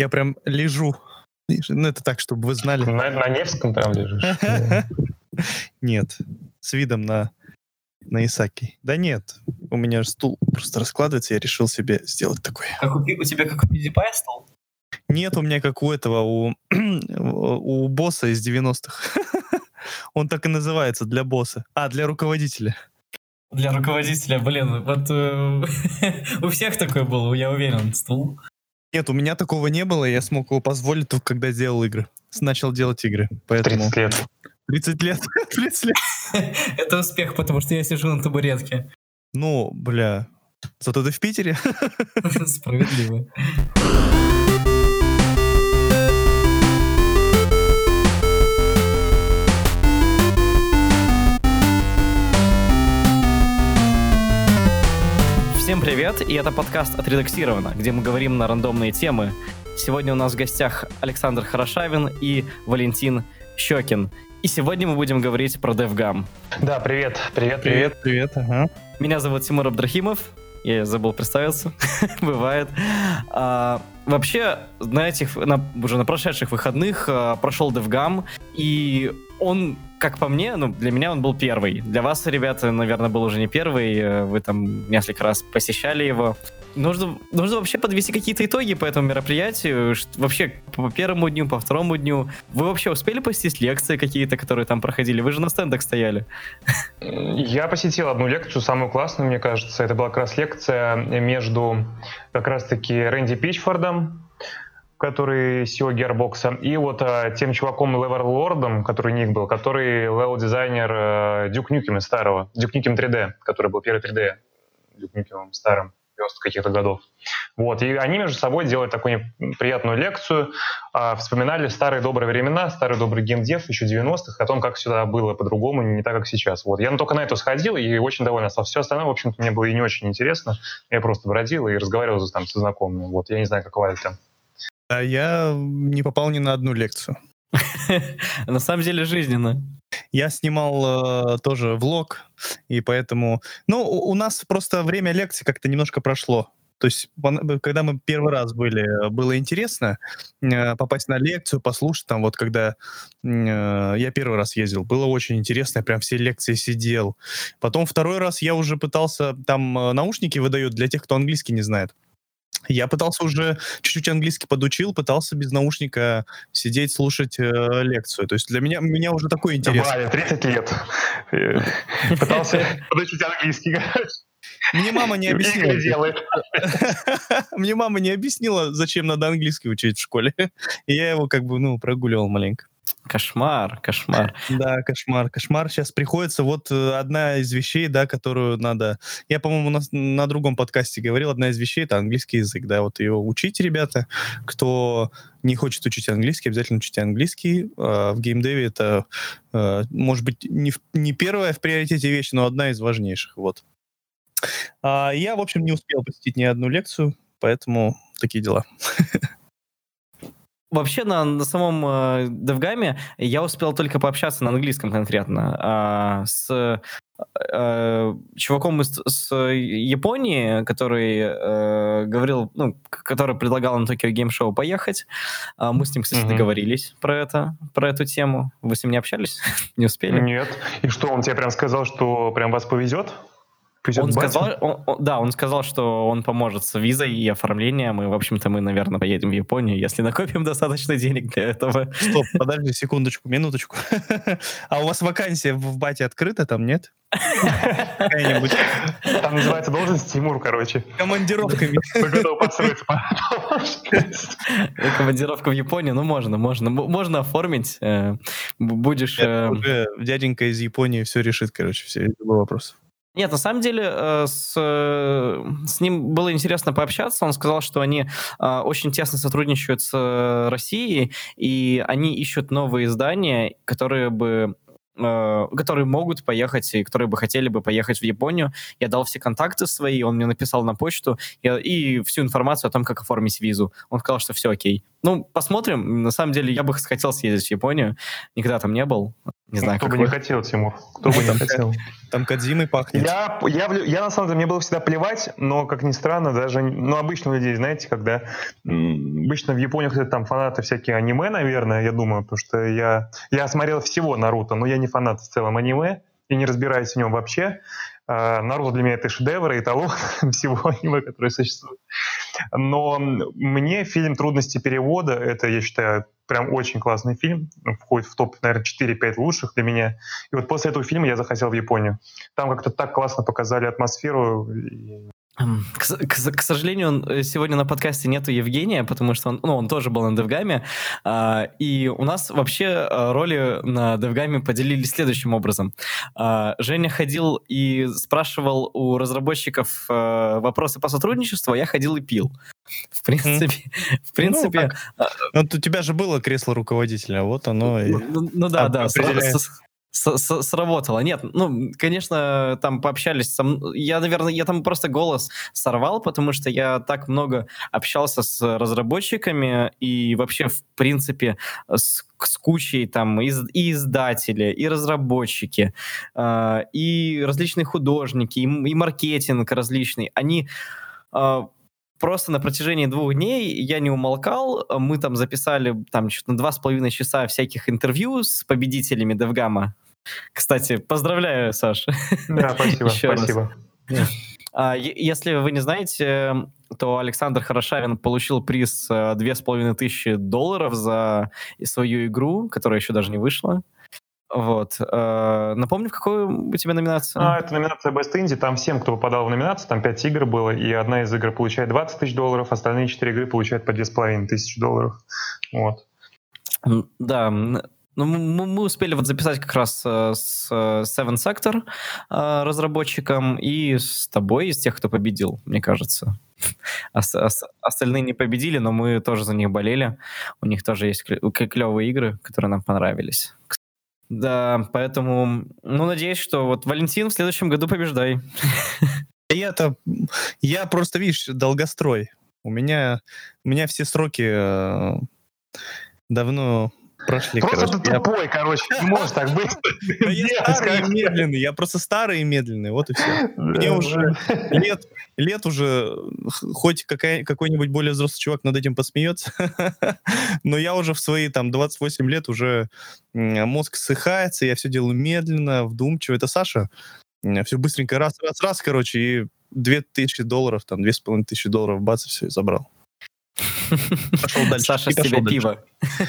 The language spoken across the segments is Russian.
Я прям лежу. Ну, это так, чтобы вы знали. На, на Невском прям лежишь? Нет, с видом на, на Исаки. Да нет, у меня же стул просто раскладывается, я решил себе сделать такой. Как у, у тебя как у PewDiePie стол? Нет, у меня как у этого, у, у босса из 90-х. Он так и называется, для босса. А, для руководителя. Для руководителя, блин, вот э, у всех такой был, я уверен, стул. Нет, у меня такого не было, я смог его позволить только когда сделал игры. Начал делать игры, поэтому... 30 лет. 30 лет? 30 лет. Это успех, потому что я сижу на табуретке. Ну, бля, зато ты в Питере. Справедливо. Всем привет, и это подкаст «Отредактировано», где мы говорим на рандомные темы. Сегодня у нас в гостях Александр Хорошавин и Валентин Щекин. И сегодня мы будем говорить про DevGam. Да, привет, привет, Привет, привет, ага. Меня зовут Тимур Абдрахимов. Я забыл представиться. Бывает. А, вообще, на этих, на, уже на прошедших выходных а, прошел DevGam, и он, как по мне, ну, для меня он был первый. Для вас, ребята, наверное, был уже не первый. э, Вы там несколько раз посещали его. Нужно, нужно вообще подвести какие-то итоги по этому мероприятию. Вообще, по первому дню, по второму дню. Вы вообще успели посетить лекции какие-то, которые там проходили? Вы же на стендах стояли. Я посетил одну лекцию, самую классную, мне кажется. Это была как раз лекция между как раз-таки Рэнди Пичфордом, который CEO Gearbox, и вот э, тем чуваком Levelord ом, который ник был, который level-дизайнер э, Duke Nukem из старого, Duke Nukem 3D, который был первый 3D Дюк Нюкемом старым. 90-х каких-то годов. Вот, и они между собой делали такую приятную лекцию, а, вспоминали старые добрые времена, старый добрый геймдев еще 90-х, о том, как сюда было по-другому, не так, как сейчас. Вот, я только на это сходил и очень доволен остался. Все остальное, в общем-то, мне было и не очень интересно. Я просто бродил и разговаривал там со знакомыми. Вот, я не знаю, как Валя там. А я не попал ни на одну лекцию. На самом деле жизненно. Я снимал э, тоже влог, и поэтому... Ну, у у нас просто время лекций как-то немножко прошло. То есть, пон- когда мы первый раз были, э, было интересно э, попасть на лекцию, послушать там, вот когда э, я первый раз ездил, было очень интересно, я прям все лекции сидел. Потом второй раз я уже пытался, там э, наушники выдают для тех, кто английский не знает. Я пытался уже чуть-чуть английский подучил, пытался без наушника сидеть, слушать э, лекцию. То есть для меня, меня уже такой интерес. Валя, 30 лет. Э, Пытался подучить английский. Мне мама не объяснила. Мне мама не объяснила, зачем надо английский учить в школе. И я его как бы, ну, прогуливал маленько. Кошмар, кошмар. Да, кошмар, кошмар. Сейчас приходится вот э, одна из вещей, да, которую надо... Я, по-моему, на, на другом подкасте говорил, одна из вещей — это английский язык, да, вот ее учите, ребята. Кто не хочет учить английский, обязательно учите английский. А, В геймдеве это, э, может быть, не, не первая в приоритете вещь, но одна из важнейших, вот. А Я, в общем, не успел посетить ни одну лекцию, поэтому такие дела. Вообще на, на самом э, DevGam я успел только пообщаться на английском конкретно а, с э, чуваком из с Японии, который э, говорил, ну, который предлагал на Tokyo Game Show поехать. А мы с ним, кстати, Мгм. договорились про это, про эту тему. Вы с ним не общались? не успели? Нет. И что, он тебе прям сказал, что прям вас повезет? Он сказал, он- он- да, он сказал, что он поможет с визой и оформлением, и, в общем-то, мы, наверное, поедем в Японию, если накопим достаточно денег для этого. Стоп, подожди секундочку, минуточку. А у вас вакансия в бате открыта там, нет? Какая-нибудь Там называется должность Тимур, короче. командировками. Командировка в Японию, ну, можно, можно. Можно оформить. э, Будешь... э, Уже Дяденька из Японии все решит, короче, все любой вопрос. Нет, на самом деле э, с, э, с ним было интересно пообщаться. Он сказал, что они э, очень тесно сотрудничают с Россией, и они ищут новые издания, которые бы которые могут поехать и которые бы хотели бы поехать в Японию. Я дал все контакты свои, он мне написал на почту я- и всю информацию о том, как оформить визу. Он сказал, что все окей. Ну, посмотрим. На самом деле, я бы хотел съездить в Японию. Никогда там не был. Не знаю, Кто как бы вы. не хотел, Тимур. Кто бы не хотел. Там Кадзимой пахнет. Я, я, я, на самом деле, мне было всегда плевать, но, как ни странно, даже, ну, обычно у людей, знаете, когда обычно в Японии кстати, там фанаты всякие аниме, наверное, я думаю, потому что я, я смотрел всего Наруто, но я не фанат в целом аниме и не разбираюсь в нем вообще. А, Наруто для меня это шедевр и эталон всего аниме, которое существует. Но мне фильм «Трудности перевода» — это, я считаю, прям очень классный фильм, входит в топ, наверное, 4-5 лучших для меня. И вот после этого фильма я захотел в Японию. Там как-то так классно показали атмосферу. К, к к сожалению, э, сегодня на подкасте нету Евгения, потому что он, ну, он тоже был на DevGAMM е. а, и у нас вообще а, роли на DevGAMM е поделились следующим образом. А, Женя ходил и спрашивал у разработчиков а, вопросы по сотрудничеству, а я ходил и пил. В принципе, в принципе, Ну, вот у тебя же было кресло руководителя, вот оно и... ну, ну да, да, с- определяет. с- с- сработало. Нет, ну, конечно, там пообщались. со Я, наверное, я там просто голос сорвал, потому что я так много общался с разработчиками и вообще, в принципе, с, с кучей там из- и издатели, и разработчики, э, и различные художники, и, и маркетинг различный. Они э, просто на протяжении двух дней я не умолкал. Мы там записали там на два с половиной часа всяких интервью с победителями Девгама. Кстати, поздравляю, Саш. Да, спасибо, Еще раз. спасибо. А, е- Если вы не знаете, то Александр Хорошавин получил приз э, две с половиной тысячи долларов за свою игру, которая еще даже не вышла. Вот. Э, Напомню, в какой у тебя номинация? А, это номинация Best Indie. Там всем, кто попадал в номинацию, там 5 игр было, и одна из игр получает 20 тысяч долларов, остальные 4 игры получают по 2,5 тысячи долларов. Вот. Да, ну, мы, мы успели вот записать как раз э, с э, Seven Sector э, разработчиком и с тобой, из тех, кто победил, мне кажется. Ос- ос- остальные не победили, но мы тоже за них болели. У них тоже есть клевые игры, которые нам понравились. Да, поэтому, ну, надеюсь, что вот Валентин в следующем году побеждай. Я-то... Я просто, видишь, долгострой. У меня, у меня все сроки э, давно прошли, Просто короче. ты Я- тупой, короче, не можешь так быть. Да я старый и медленный, я просто старый и медленный, вот и все. Мне уже лет, лет уже, хоть какой-нибудь более взрослый чувак над этим посмеется, но я уже в свои там 28 лет уже мозг ссыхается, я все делаю медленно, вдумчиво. Это Саша все быстренько раз, раз, раз, короче, и 2000 долларов, там, 2500 долларов, бац, и все, и забрал. Пошел дальше. Саша себе пиво.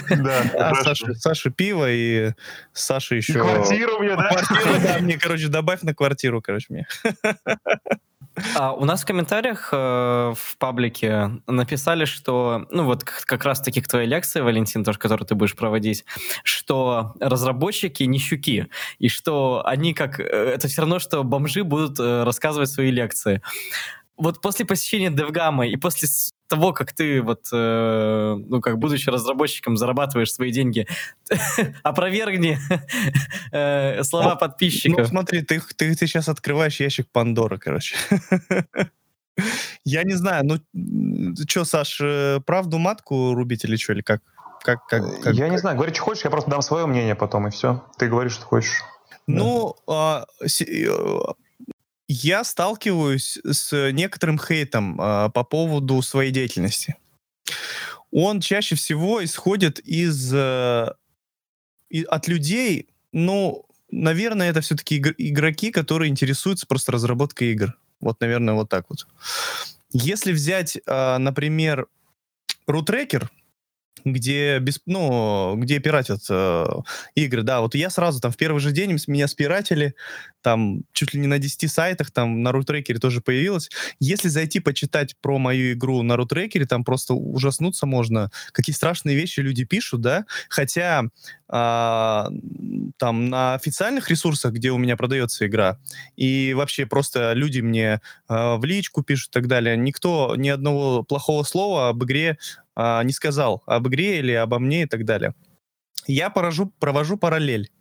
Да, А. Саша, пиво и Саша еще... квартиру мне, да? Квартиру, да, мне, короче, добавь на квартиру, короче, мне. А, у нас в комментариях э, в паблике написали, что, ну вот как раз таки к твоей лекции, Валентин, тоже, которую ты будешь проводить, что разработчики не щуки, и что они как... э, Это все равно, что бомжи будут э, рассказывать свои лекции. Вот после посещения Девгама и после того, как ты вот, э, ну, как будучи разработчиком, зарабатываешь свои деньги, опровергни э, слова Ну, подписчиков. Ну, смотри, ты, ты, ты сейчас открываешь ящик Пандоры, короче. Я не знаю, ну, что, Саш, э, правду матку рубить или что, или как? Как, как, как- Я не знаю, говори, что хочешь, я просто дам свое мнение потом, и все. Ты говоришь, что хочешь. Ну, а, се- э, я сталкиваюсь с некоторым хейтом а, по поводу своей деятельности. Он чаще всего исходит из, э, и- от людей, ну, наверное, это все-таки игроки, которые интересуются просто разработкой игр. Вот, наверное, вот так вот. Если взять, а, например, рутрекер, где, без, ну, где пиратят э, игры, да, вот я сразу там в первый же день меня спиратили, там чуть ли не на 10 сайтах, там на рутрекере тоже появилось. Если зайти почитать про мою игру на рутрекере, там просто ужаснуться можно, какие страшные вещи люди пишут, да, хотя а, там на официальных ресурсах, где у меня продается игра, и вообще просто люди мне а, в личку пишут и так далее, никто ни одного плохого слова об игре а, не сказал, об игре или обо мне и так далее. Я поражу, провожу параллель.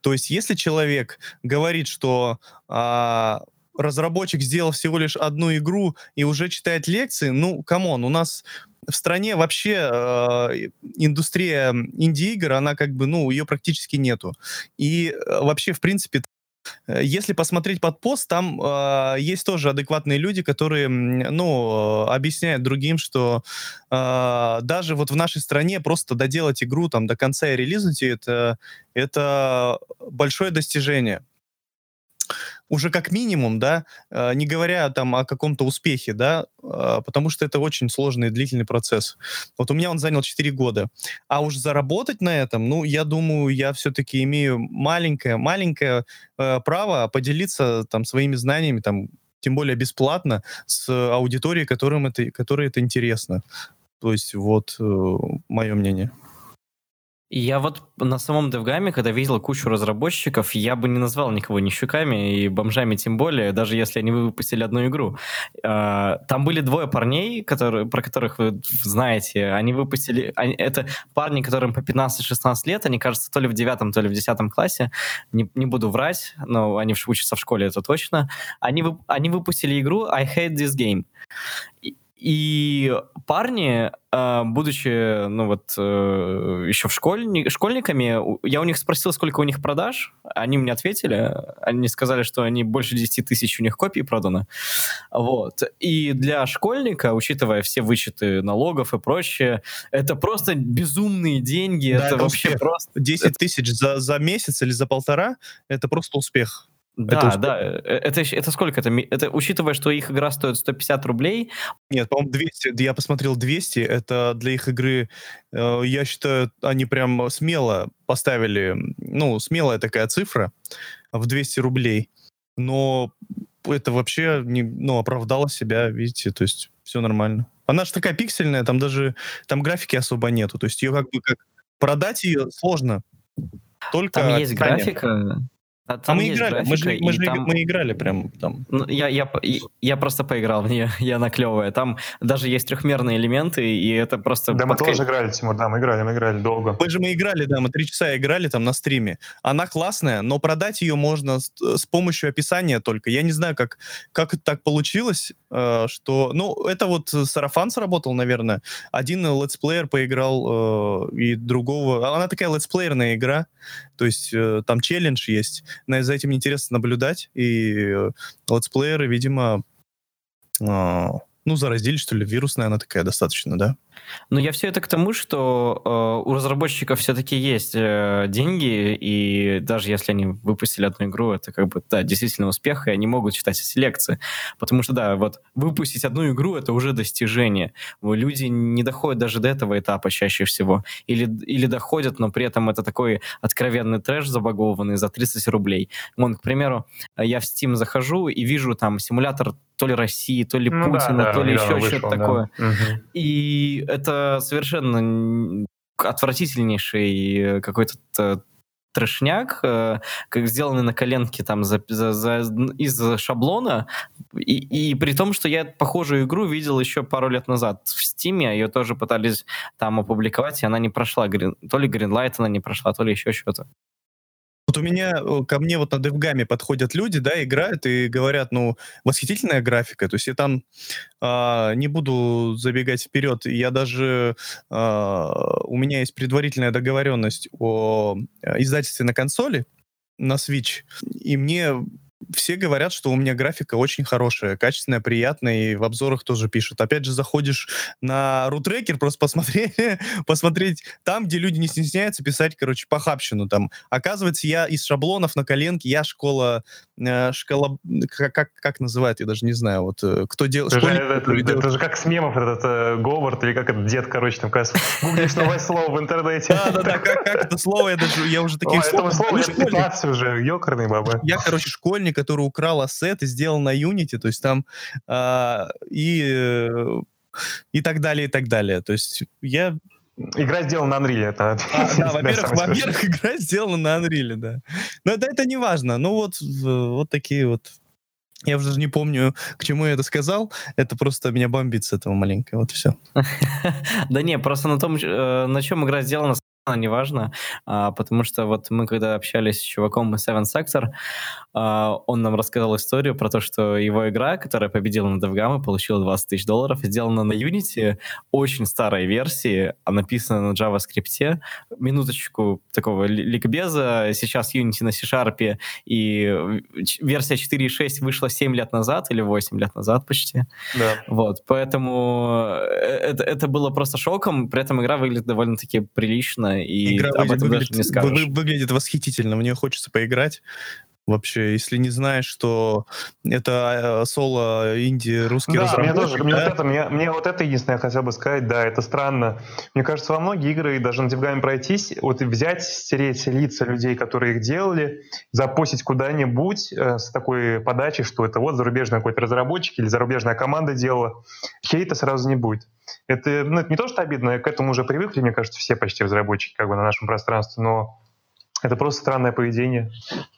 То есть, если человек говорит, что а, разработчик сделал всего лишь одну игру и уже читает лекции, ну, come on, у нас в стране вообще э, индустрия инди-игр, она как бы, ну, ее практически нету. И э, вообще, в принципе, если посмотреть под пост, там э, есть тоже адекватные люди, которые, ну, объясняют другим, что э, даже вот в нашей стране просто доделать игру там до конца и релизнуть ее, это, это большое достижение уже как минимум, да, э, не говоря там о каком-то успехе, да, э, потому что это очень сложный и длительный процесс. Вот у меня он занял 4 года. А уж заработать на этом, ну, я думаю, я все-таки имею маленькое, маленькое э, право поделиться там своими знаниями, там, тем более бесплатно, с аудиторией, которым это, которой это интересно. То есть вот э, мое мнение. Я вот на самом DevGam, когда видел кучу разработчиков, я бы не назвал никого нищуками и бомжами тем более, даже если они выпустили одну игру. А, там были двое парней, которые, про которых вы знаете. Они выпустили... Они, это парни, которым по 15-16 лет, они, кажется, то ли в девятом, то ли в десятом классе. Не, не буду врать, но они учатся в школе, это точно. Они, они выпустили игру I Hate This Game. И парни, а, будучи, ну вот, э, еще в школьни, школьниками, я у них спросил, сколько у них продаж, они мне ответили, они сказали, что они больше 10 тысяч у них копий продано, вот. И для школьника, учитывая все вычеты налогов и прочее, это просто безумные деньги, да, это, это вообще просто... 10 тысяч за, за месяц или за полтора, это просто успех. Да, это да. Э, это, это сколько? Это, это учитывая, что их игра стоит 150 рублей? Нет, по-моему, 200. Я посмотрел 200. Это для их игры, э, я считаю, они прям смело поставили, ну, смелая такая цифра в 200 рублей. Но это вообще не, ну, оправдало себя, видите, то есть все нормально. Она же такая пиксельная, там даже там графики особо нету. То есть ее как бы как продать ее сложно. Только там есть графика, а, а мы играли, мы же, мы, же там... мы играли прям там. Ну, я, я, я просто поиграл в нее, я наклевывая. Там даже есть трехмерные элементы, и это просто... Да, мы тоже играли, Тимур, да, мы играли, мы играли долго. Мы же мы играли, да, мы три часа играли там на стриме. Она классная, но продать ее можно с, с помощью описания только. Я не знаю, как, как это так получилось, э, что... Ну, это вот сарафан сработал, наверное. Один летсплеер поиграл, э, и другого... Она такая летсплеерная игра, то есть э, там челлендж есть. За этим интересно наблюдать, и э, летсплееры, видимо, а, ну, заразились, что ли, вирусная она такая достаточно, да? Но я все это к тому, что э, у разработчиков все-таки есть э, деньги, и даже если они выпустили одну игру, это как бы, да, действительно успех, и они могут читать эти лекции. Потому что, да, вот выпустить одну игру — это уже достижение. Люди не доходят даже до этого этапа чаще всего. Или, или доходят, но при этом это такой откровенный трэш забагованный за 30 рублей. Вон, к примеру, я в Steam захожу и вижу там симулятор то ли России, то ли ну, Путина, да, то ли еще что-то такое. Угу. И это совершенно отвратительнейший какой-то трешняк, э, как сделанный на коленке там за, за, за, из шаблона, и, и при том, что я похожую игру видел еще пару лет назад в Стиме, ее тоже пытались там опубликовать, и она не прошла, то ли Greenlight она не прошла, то ли еще что-то. Вот у меня, э, ко мне вот на девгаме подходят люди, да, играют и говорят, ну, восхитительная графика. То есть я там а, не буду забегать вперед. Я даже, а, у меня есть предварительная договоренность о э, издательстве на консоли, на Switch, и мне все говорят, что у меня графика очень хорошая, качественная, приятная, и в обзорах тоже пишут. Опять же, заходишь на рутрекер, просто посмотреть, посмотреть там, где люди не стесняются писать, короче, похабщину там. Оказывается, я из шаблонов на коленке, я школа, э, школа, как, как, как называют, я даже не знаю, вот, э, кто делает... Это, это, это, это же как с мемов этот э, Говард, или как этот дед, короче, там, кажется, гуглишь новое слово в интернете. Да-да-да, как, как это слово, я даже, я уже таких слов... Это слово 15 уже, ёкарный баба. Я, короче, школьник, которая украла ассет и сделал на Unity, то есть там а, и э, и так далее, и так далее. То есть я Игра сделана на Unreal, это... А, да, во-первых, во-первых, игра сделана на Unreal, да. Но это, это не важно. Ну вот, вот такие вот... Я уже не помню, к чему я это сказал. Это просто меня бомбит с этого маленько. Вот все. Да не, просто на том, э, на чем игра сделана, неважно, а, потому что вот мы когда общались с чуваком из Seven Sector, а, он нам рассказал историю про то, что его игра, которая победила на DevGam и получила 20 тысяч долларов, сделана на Unity, очень старой версии, а написана на JavaScript. Минуточку такого ликбеза. Сейчас Unity на C-Sharp, и версия 4.6 вышла 7 лет назад или 8 лет назад почти. Да. Вот, поэтому э, это, это было просто шоком, при этом игра выглядит довольно-таки прилично, и игра об этом даже не скажешь. Выглядит восхитительно, в нее хочется поиграть вообще, если не знаешь, что это э, соло инди русский да, разработчик. Мне, тоже, мне, вот это, мне, мне вот это единственное я хотел бы сказать, да, это странно. Мне кажется, во многие игры, даже на Девгаме пройтись, вот взять, стереть лица людей, которые их делали, запустить куда-нибудь э, с такой подачей, что это вот зарубежный какой-то разработчик или зарубежная команда делала, хейта сразу не будет. Это, ну, это не то, что обидно, к этому уже привыкли, мне кажется, все почти разработчики как бы на нашем пространстве, но это просто странное поведение.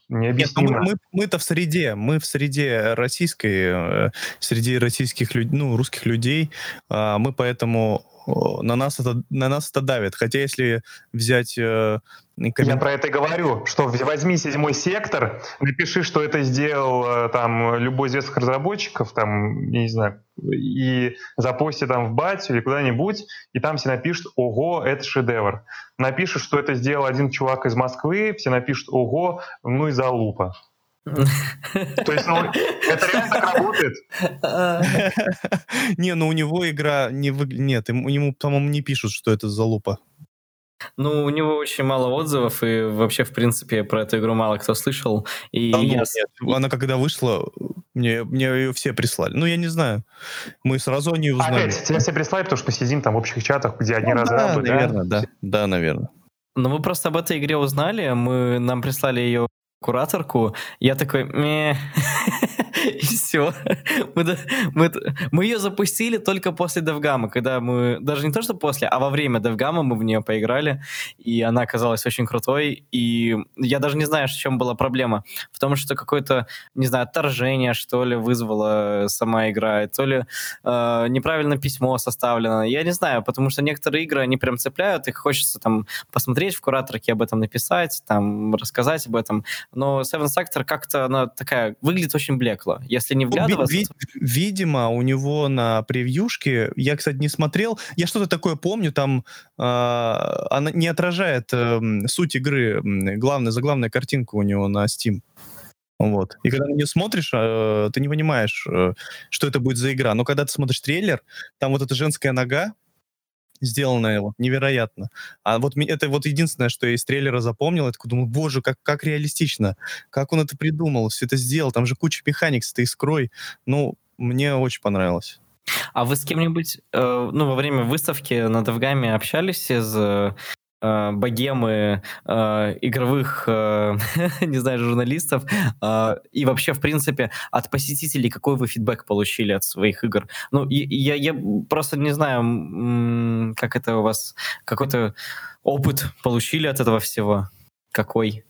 Необъяснимо. Нет, ну мы, мы-то в среде, мы в среде российской, э, среди российских людей, ну, русских людей, э, мы поэтому на нас это на нас это давит. Хотя если взять э, коммент... Я про это и говорю, что возьми седьмой сектор, напиши, что это сделал э, там любой из известных разработчиков, там, не знаю, и запусти там в батю или куда-нибудь, и там все напишут, ого, это шедевр. Напишешь, что это сделал один чувак из Москвы, все напишут, ого, ну и залупа. То есть, ну, это реально так работает? Не, ну у него игра не выглядит... Нет, ему, по-моему, не пишут, что это залупа. Ну, у него очень мало отзывов, и вообще, в принципе, про эту игру мало кто слышал. И да, ну, я... нет. Она когда вышла, мне, мне ее все прислали. Ну, я не знаю. Мы сразу о ней узнали. Опять, тебя все прислали, потому что посидим там в общих чатах, где одни ну, разрабы, да? наверное, да? Да, наверное. Ну, мы просто об этой игре узнали, мы, нам прислали ее кураторку, я такой, и все. Мы, мы, мы ее запустили только после DevGam, когда мы, даже не то, что после, а во время DevGam мы в нее поиграли, и она оказалась очень крутой, и я даже не знаю, в чем была проблема. В том, что какое-то, не знаю, отторжение, что ли, вызвала сама игра, то ли э, неправильно письмо составлено, я не знаю, потому что некоторые игры, они прям цепляют, их хочется там посмотреть в кураторке, об этом написать, там, рассказать об этом, но Seven Sector как-то она такая, выглядит очень блекло. Если не ну, вглядываться... Ви- видимо, у него на превьюшке, я, кстати, не смотрел, я что-то такое помню, там э, она не отражает э, суть игры, главная, заглавная картинка у него на Steam. Вот. И когда на нее смотришь, э, ты не понимаешь, э, что это будет за игра. Но когда ты смотришь трейлер, там вот эта женская нога, сделанное вот невероятно. А вот это вот единственное, что я из трейлера запомнил, я такой думаю, боже, как, как реалистично, как он это придумал, все это сделал, там же куча механик с этой искрой. Ну, мне очень понравилось. А вы с кем-нибудь, э, ну, во время выставки на Девгаме общались из э, э, богемы э, игровых, э, не знаю, журналистов, э, и вообще, в принципе, от посетителей какой вы фидбэк получили от своих игр? Ну, я, я просто не знаю, как это у вас, какой-то опыт получили от этого всего? Какой?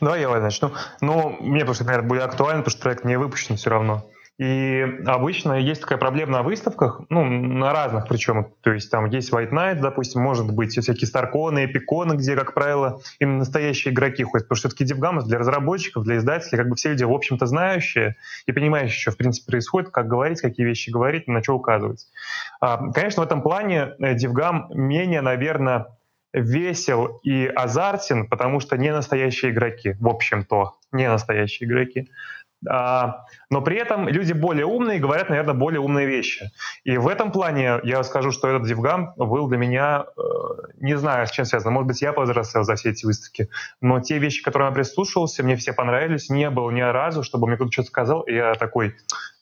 Давай я начну. Ну, мне просто, наверное, будет актуально, потому что проект не выпущен все равно. И обычно есть такая проблема на выставках, ну, на разных причем. То есть там есть White Knight, допустим, может быть всякие Старконы, Эпиконы, где, как правило, именно настоящие игроки ходят. Потому что все-таки DevGam для разработчиков, для издателей, как бы все люди, в общем-то, знающие и понимающие, что, в принципе, происходит, как говорить, какие вещи говорить, на что указывать. А, конечно, в этом плане DevGam э, менее, наверное, весел и азартен, потому что не настоящие игроки, в общем-то, не настоящие игроки. А, но при этом люди более умные говорят, наверное, более умные вещи. И в этом плане я скажу, что этот Дивгам был для меня, э, не знаю, с чем связано. Может быть, я повзрослел за все эти выставки, но те вещи, к которым я прислушивался, мне все понравились. Не было ни разу, чтобы мне кто-то что-то сказал, и я такой,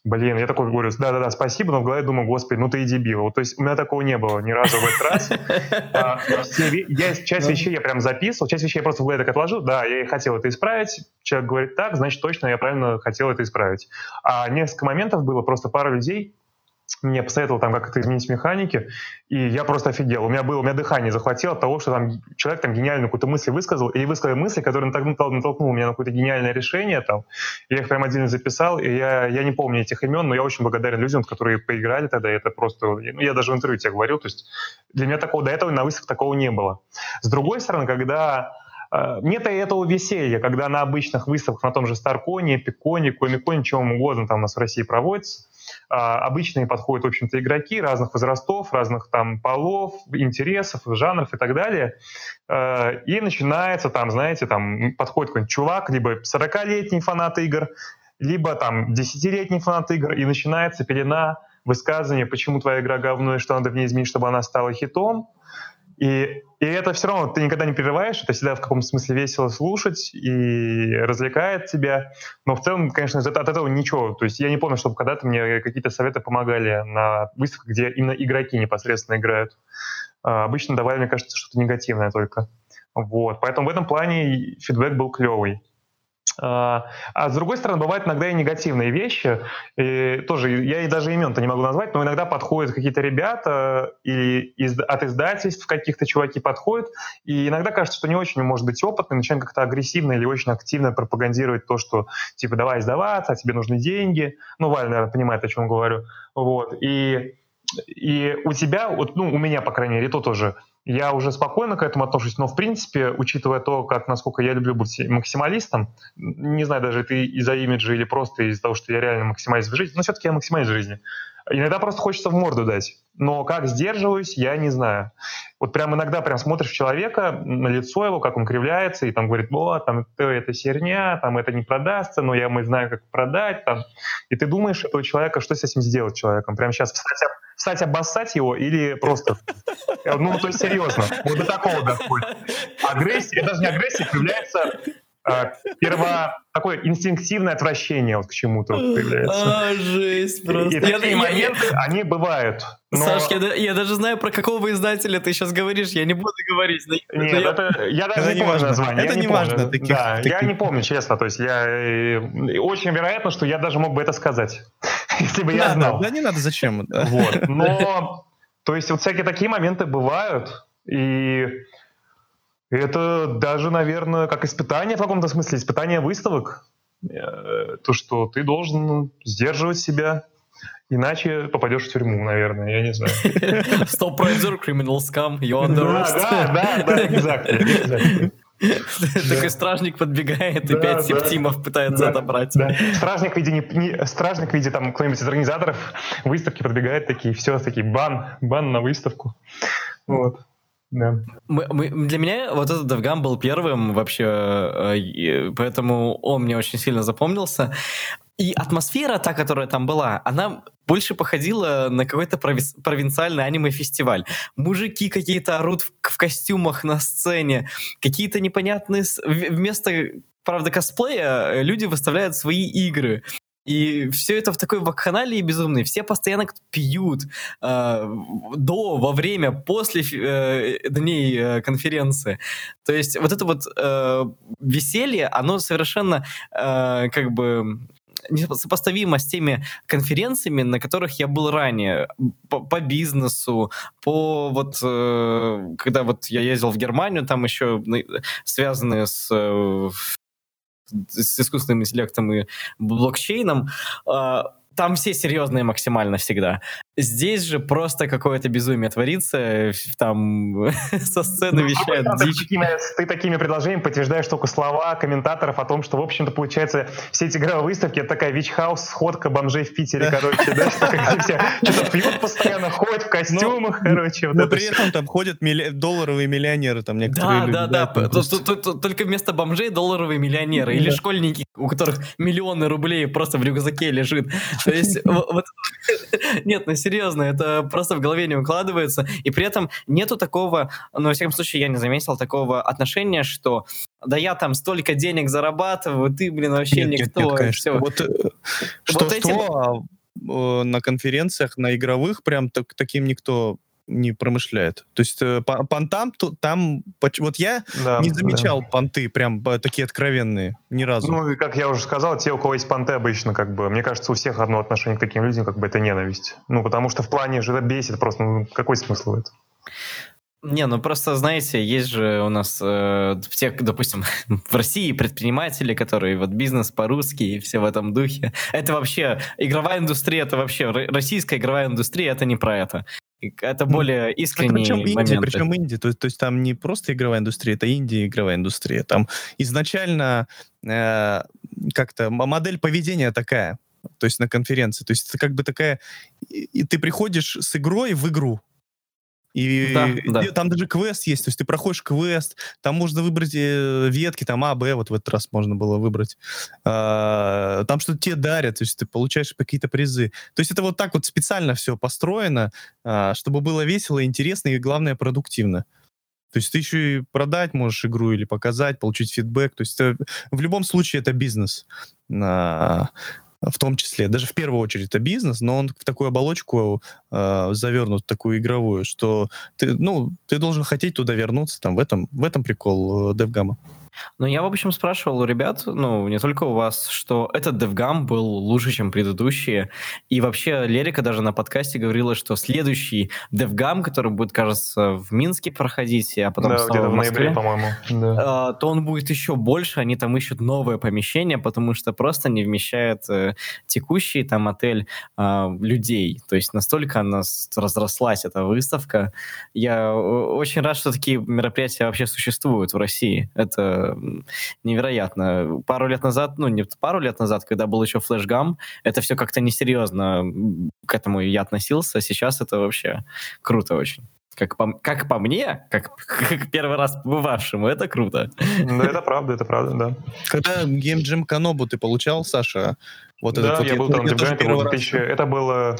Блин, я такой говорю, да-да-да, спасибо, но в голове думаю, господи, ну ты и дебил. Вот, то есть у меня такого не было ни разу в этот раз. А, я часть вещей я прям записывал, часть вещей я просто в голове так отложил. Да, я и хотел это исправить. Человек говорит так, значит, точно я правильно хотел это исправить. А несколько моментов было, просто пара людей мне посоветовал там, как это изменить механики, и я просто офигел. У меня было, у меня дыхание захватило от того, что там человек там гениальную какую-то мысль высказал, и высказал мысли, которые натолкнул, натолкнул меня на какое-то гениальное решение там. Я их прям отдельно записал, и я, я не помню этих имен, но я очень благодарен людям, которые поиграли тогда, это просто... Ну, я даже в интервью тебе говорил, то есть для меня такого, до этого на выставках такого не было. С другой стороны, когда э, нет этого веселья, когда на обычных выставках, на том же Старконе, Пиконе, Комиконе, чем угодно там у нас в России проводится, обычные подходят, в общем-то, игроки разных возрастов, разных там полов, интересов, жанров и так далее. А, и начинается там, знаете, там подходит какой-нибудь чувак, либо 40-летний фанат игр, либо там 10-летний фанат игр, и начинается пелена высказывания, почему твоя игра говно и что надо в ней изменить, чтобы она стала хитом. И, и это все равно ты никогда не прерываешь, это всегда в каком-то смысле весело слушать и развлекает тебя. Но в целом, конечно, от, этого ничего. То есть я не помню, чтобы когда-то мне какие-то советы помогали на выставках, где именно игроки непосредственно играют. А, обычно давали, мне кажется, что-то негативное только. Вот. Поэтому в этом плане фидбэк был клевый. А, а с другой стороны, бывают иногда и негативные вещи. И тоже я и даже имен-то не могу назвать, но иногда подходят какие-то ребята и из, от издательств каких-то чуваки подходят, и иногда кажется, что не очень может быть опытный, начинает как-то агрессивно или очень активно пропагандировать то, что типа давай сдаваться, а тебе нужны деньги. Ну, Валя, наверное, понимает, о чем говорю. Вот. И, и у тебя, вот, ну, у меня, по крайней мере, то тоже я уже спокойно к этому отношусь, но в принципе, учитывая то, как насколько я люблю быть максималистом, не знаю, даже это из-за имиджа или просто из-за того, что я реально максималист в жизни, но все-таки я максималист в жизни. Иногда просто хочется в морду дать. Но как сдерживаюсь, я не знаю. Вот прям иногда прям смотришь человека, на лицо его, как он кривляется, и там говорит, вот, там это херня, там это не продастся, но я мы знаем, как продать. Там. И ты думаешь этого человека, что с этим сделать человеком? Прямо сейчас встать, встать обоссать его или просто... Ну, то есть серьезно. Вот до такого доходит. Агрессия, даже не агрессия, появляется а, перво такое инстинктивное отвращение вот к чему-то появляется. А, жесть просто. И, и такие я, моменты, я, они бывают. Но... Саш, я, я даже знаю, про какого издателя ты сейчас говоришь, я не буду говорить. Но... Нет, я... это, я даже это не, помню важно. название. Это я не, не важно. Помню. Таких, да, таких... я не помню, честно. То есть я... Э, очень вероятно, что я даже мог бы это сказать, если бы я надо, знал. Да не надо, зачем? Вот. Но, то есть вот всякие такие моменты бывают, и это даже, наверное, как испытание в каком-то смысле, испытание выставок. Э, то, что ты должен сдерживать себя, иначе попадешь в тюрьму, наверное, я не знаю. Stop Rider, Criminal Scum, you're under arrest. Да, да, да, exactly, exactly. Такой стражник подбегает и пять септимов пытается отобрать. Стражник в виде, стражник в виде там кто-нибудь из организаторов выставки подбегает такие, все, такие, бан, бан на выставку. Вот. Да. Для меня вот этот DevGam был первым вообще, э, поэтому он мне очень сильно запомнился. И атмосфера, та, которая там была, она больше походила на какой-то прови- провинциальный аниме-фестиваль. Мужики какие-то орут в, в костюмах на сцене, какие-то непонятные... Вместо, правда, косплея э, люди выставляют свои игры. И все это в такой вакханалии безумной. Все постоянно пьют э, до, во время, после э, дней э, конференции. То есть вот это вот э, веселье, оно совершенно э, как бы несопоставимо с теми конференциями, на которых я был ранее по, по бизнесу, по вот э, когда вот я ездил в Германию, там еще связанные с э, с искусственным интеллектом и блокчейном, а, там все серьезные максимально всегда. Здесь же просто какое-то безумие творится, там со сцены ну, вещают а дичь. Ты такими, ты такими предложениями подтверждаешь только слова комментаторов о том, что, в общем-то, получается, все эти игровые выставки — это такая вич-хаус, сходка бомжей в Питере, короче, да, что все что-то пьют постоянно, ходят в костюмах, короче. Но при этом там ходят долларовые миллионеры, там некоторые Да, да, да, только вместо бомжей долларовые миллионеры или школьники, у которых миллионы рублей просто в рюкзаке лежит. То есть, вот, нет, ну серьезно, это просто в голове не укладывается. И при этом нету такого, ну, во всяком случае, я не заметил такого отношения, что да я там столько денег зарабатываю, ты, блин, вообще нет, никто. Нет, нет, конечно. Все. Вот, э, что, вот этим... что, а, э, на конференциях, на игровых, прям так, таким никто не промышляет. То есть э, понтам там... Вот я да, не замечал да. понты прям такие откровенные ни разу. Ну, как я уже сказал, те, у кого есть понты обычно, как бы, мне кажется, у всех одно отношение к таким людям, как бы это ненависть. Ну, потому что в плане же это бесит просто. Ну, какой смысл в этом? Не, ну просто, знаете, есть же у нас э, те, допустим, в России предприниматели, которые вот бизнес по-русски и все в этом духе. Это вообще, игровая индустрия, это вообще, российская игровая индустрия, это не про это. Это более искренний причем моменты. Индия, причем Индия, то, то есть там не просто игровая индустрия, это Индия игровая индустрия. Там изначально э, как-то модель поведения такая, то есть на конференции. То есть это как бы такая... И ты приходишь с игрой в игру. И да, да. там даже квест есть, то есть ты проходишь квест, там можно выбрать э, ветки, там А, Б, вот в этот раз можно было выбрать. А, там что-то тебе дарят, то есть ты получаешь какие-то призы. То есть это вот так вот специально все построено, а, чтобы было весело, интересно и, главное, продуктивно. То есть ты еще и продать можешь игру или показать, получить фидбэк. То есть это, в любом случае это бизнес. В том числе. Даже в первую очередь это бизнес, но он в такую оболочку э, завернут, такую игровую, что ты, ну, ты должен хотеть туда вернуться. Там, в, этом, в этом прикол э, DevGamma. Ну, я, в общем, спрашивал у ребят, ну, не только у вас, что этот DevGam был лучше, чем предыдущие. И вообще Лерика даже на подкасте говорила, что следующий DevGam, который будет, кажется, в Минске проходить, а потом да, снова в Москве, ноябре, по-моему, да. А, то он будет еще больше. Они там ищут новое помещение, потому что просто не вмещает э, текущий там отель э, людей. То есть настолько она разрослась, эта выставка. Я очень рад, что такие мероприятия вообще существуют в России. Это невероятно. Пару лет назад, ну, не пару лет назад, когда был еще флешгам, это все как-то несерьезно к этому я относился. Сейчас это вообще круто очень. Как по, как по мне, как, как первый раз побывавшему, это круто. Ну, это правда, это правда, да. Когда Jam Канобу ты получал, Саша? Вот да, этот я вот, был там, это, был 2000, это было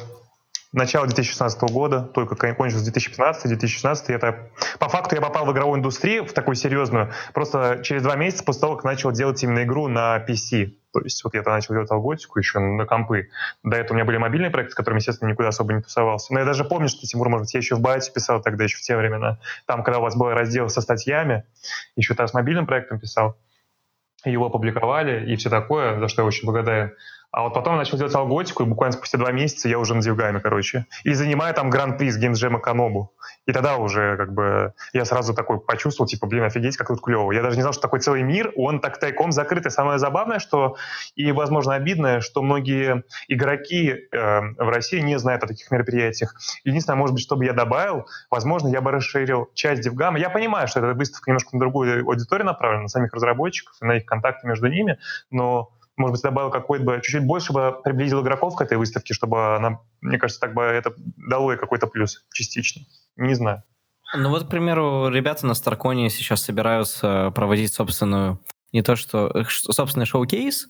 начало 2016 года, только кончился 2015-2016, это по факту я попал в игровую индустрию, в такую серьезную, просто через два месяца после того, как начал делать именно игру на PC. То есть вот я начал делать алготику еще на компы. До этого у меня были мобильные проекты, с которыми, естественно, никуда особо не тусовался. Но я даже помню, что, Тимур, может быть, я еще в Байте писал тогда, еще в те времена. Там, когда у вас был раздел со статьями, еще тогда с мобильным проектом писал. Его опубликовали и все такое, за что я очень благодарен. А вот потом я начал делать алготику, и буквально спустя два месяца я уже на Дивгаме, короче. И занимаю там гран-при с геймджема Канобу. И тогда уже как бы я сразу такой почувствовал, типа, блин, офигеть, как тут клево. Я даже не знал, что такой целый мир, он так тайком закрыт. И самое забавное, что, и, возможно, обидное, что многие игроки э, в России не знают о таких мероприятиях. Единственное, может быть, чтобы я добавил, возможно, я бы расширил часть Дивгама. Я понимаю, что эта выставка немножко на другую аудиторию направлена, на самих разработчиков, на их контакты между ними, но может быть, добавил какой-то бы, чуть-чуть больше бы приблизил игроков к этой выставке, чтобы она, мне кажется, так бы это дало ей какой-то плюс частично. Не знаю. Ну вот, к примеру, ребята на Старконе сейчас собираются проводить собственную не то что э, собственный шоу-кейс.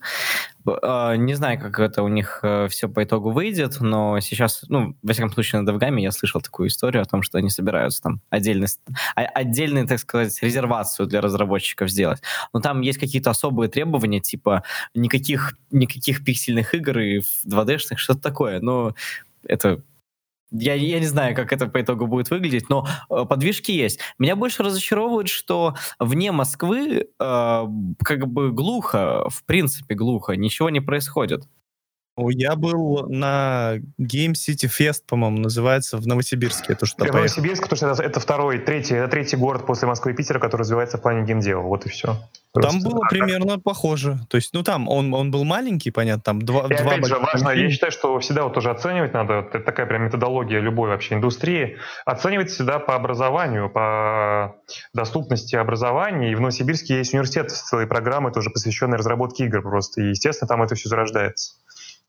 А, не знаю, как это у них э, все по итогу выйдет, но сейчас, ну, во всяком случае, на Девгаме я слышал такую историю о том, что они собираются там отдельный, а, отдельную, так сказать, резервацию для разработчиков сделать. Но там есть какие-то особые требования, типа никаких, никаких пиксельных игр и 2D-шных, что-то такое. Но это я, я не знаю, как это по итогу будет выглядеть, но э, подвижки есть. Меня больше разочаровывает, что вне Москвы э, как бы глухо, в принципе глухо, ничего не происходит. Я был на Game City Fest, по-моему, называется, в Новосибирске. Это что в Новосибирск, потому что это второй, третий, это третий город после Москвы и Питера, который развивается в плане геймдела. Вот и все. Просто. Там было а примерно как? похоже. То есть, ну там он, он был маленький, понятно, там два... И два опять же, важно, я считаю, что всегда вот тоже оценивать надо, это такая прям методология любой вообще индустрии, оценивать всегда по образованию, по доступности образования. И в Новосибирске есть университет с целой программой, тоже посвященной разработке игр просто. И, естественно, там это все зарождается.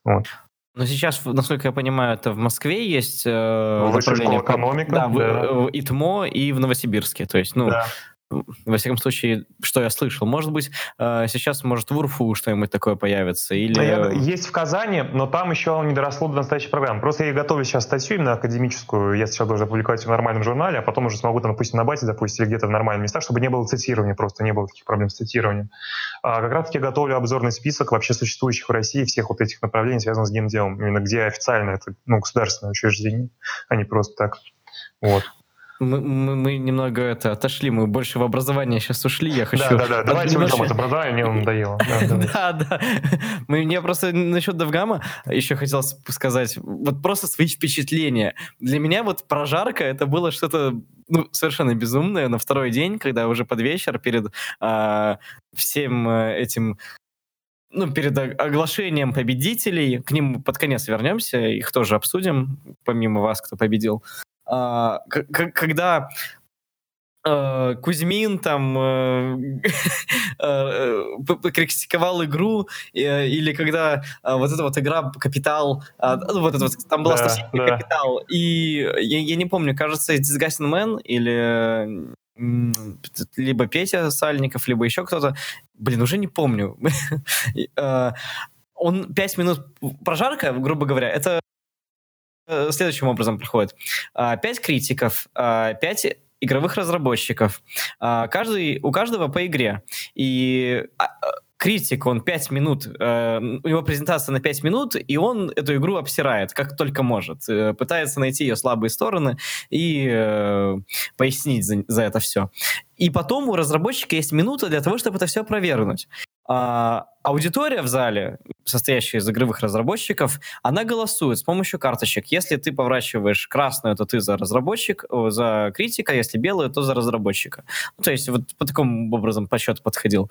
Вот. Но сейчас, насколько я понимаю, это в Москве есть э, направление... экономика. Да, да. В, в ИТМО и в Новосибирске. То есть, ну, да во всяком случае, что я слышал. Может быть, э, сейчас, может, в УРФУ что-нибудь такое появится? Или... Я, есть в Казани, но там еще не доросло до настоящей программы. Просто я готовлю сейчас статью именно академическую. Я сейчас должен опубликовать в нормальном журнале, а потом уже смогу, там, допустим, на базе, допустим, или где-то в нормальных местах, чтобы не было цитирования, просто не было таких проблем с цитированием. А как раз-таки готовлю обзорный список вообще существующих в России всех вот этих направлений, связанных с геймделом, именно где официально это ну, государственное учреждение, а не просто так. Вот. Мы, мы, мы немного это отошли, мы больше в образование сейчас ушли. Я хочу. Да, да, да. Давайте немножко- уйдем от образования, мне надоело. Да. Да, да. Мне просто насчет Девгама еще хотел сказать, вот просто свои впечатления. Для меня вот прожарка это было что-то ну, совершенно безумное на второй день, когда уже под вечер перед а, всем э, этим ну, перед оглашением победителей, к ним под конец вернемся, их тоже обсудим, помимо вас, кто победил. А, когда э, Кузьмин там э, э, критиковал игру, или когда вот эта вот игра «Капитал», а, ну, вот это вот, там была Да, статья да. «Капитал», и я, я не помню, кажется, Disgusting Man или либо Петя Сальников, либо еще кто-то, блин, уже не помню. Он пять минут... Прожарка, грубо говоря, это следующим образом проходит. А, Пять критиков, а, пять игровых разработчиков. А, Каждый, у каждого по игре. И критик, он 5 минут, э, у него презентация на 5 минут, и он эту игру обсирает, как только может. Э, Пытается найти ее слабые стороны и э, пояснить за, за это все. И потом у разработчика есть минута для того, чтобы это все провернуть. А, аудитория в зале, состоящая из игровых разработчиков, она голосует с помощью карточек. Если ты поворачиваешь красную, то ты за разработчик, за критика, если белую, то за разработчика. Ну, то есть вот по такому образом по счету подходил.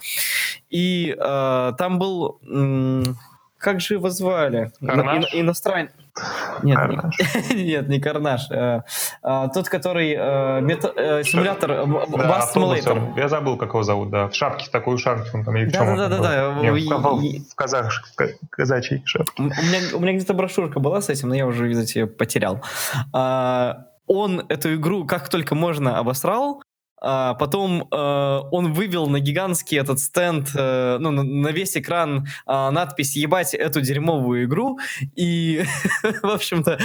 И э, там был... м, как же его звали? Карнаж? иностранец. Нет, не- нет, не Карнаж. э, а, тот, который э, мета- э, симулятор Да, Bus Simulator. Я забыл, как его зовут, да. В шапке, такой шапке он там, или Да, да, да, да, да. В, в- казах- казачьей шапке. У меня, у меня где-то брошюрка была с этим, но я уже, видать, ее потерял. А, он эту игру как только можно обосрал, а потом э, он вывел на гигантский этот стенд, э, ну, на, на весь экран э, надпись «Ебать эту дерьмовую игру», и, в общем-то,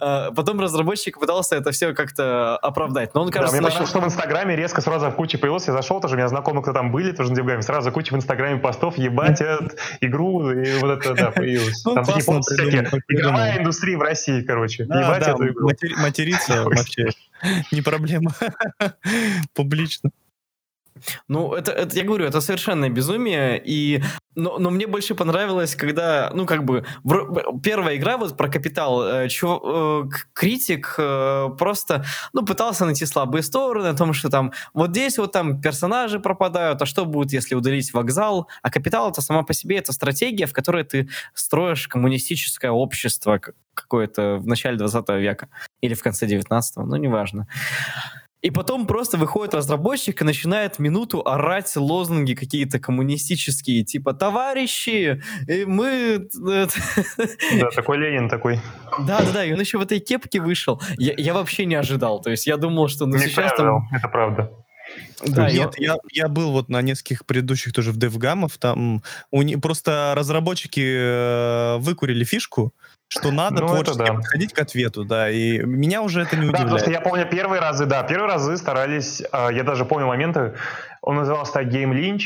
э, потом разработчик пытался это все как-то оправдать. Но он, Да, кажется, мне на- почему что в Инстаграме резко сразу в куче появился, я зашел тоже, у меня знакомые, кто там были, тоже на Девгаме, сразу куча в Инстаграме постов, ебать эту игру, и вот это, да, появилось. Ну, Там такие посты всякие, игровая индустрия в России, короче, Да, ебать да, эту игру. матери- материться вообще не проблема. Публично. Ну, это, это, я говорю, это совершенное безумие, и, но, но мне больше понравилось, когда, ну, как бы, вро- первая игра вот про Капитал, э, чё- э, критик э, просто, ну, пытался найти слабые стороны, о том, что там, вот здесь вот там персонажи пропадают, а что будет, если удалить вокзал, а Капитал это сама по себе, это стратегия, в которой ты строишь коммунистическое общество какое-то в начале 20 века, или в конце 19-го, ну, неважно. И потом просто выходит разработчик и начинает минуту орать лозунги какие-то коммунистические, типа «Товарищи, э, мы...» Да, такой Ленин такой. Да-да-да, и он еще в этой кепке вышел. Я, я вообще не ожидал. То есть я думал, что ну, Не сейчас ожидал, там... это правда. Да, и Нет, я, я был вот на нескольких предыдущих тоже в DevGamов, там у не- просто разработчики э, выкурили фишку, что надо Ну, творчески да. подходить к ответу, да, и меня уже это не Да, удивляет. что я помню первые разы, да, первые разы старались, э, я даже помню моменты, он назывался так Game Lynch,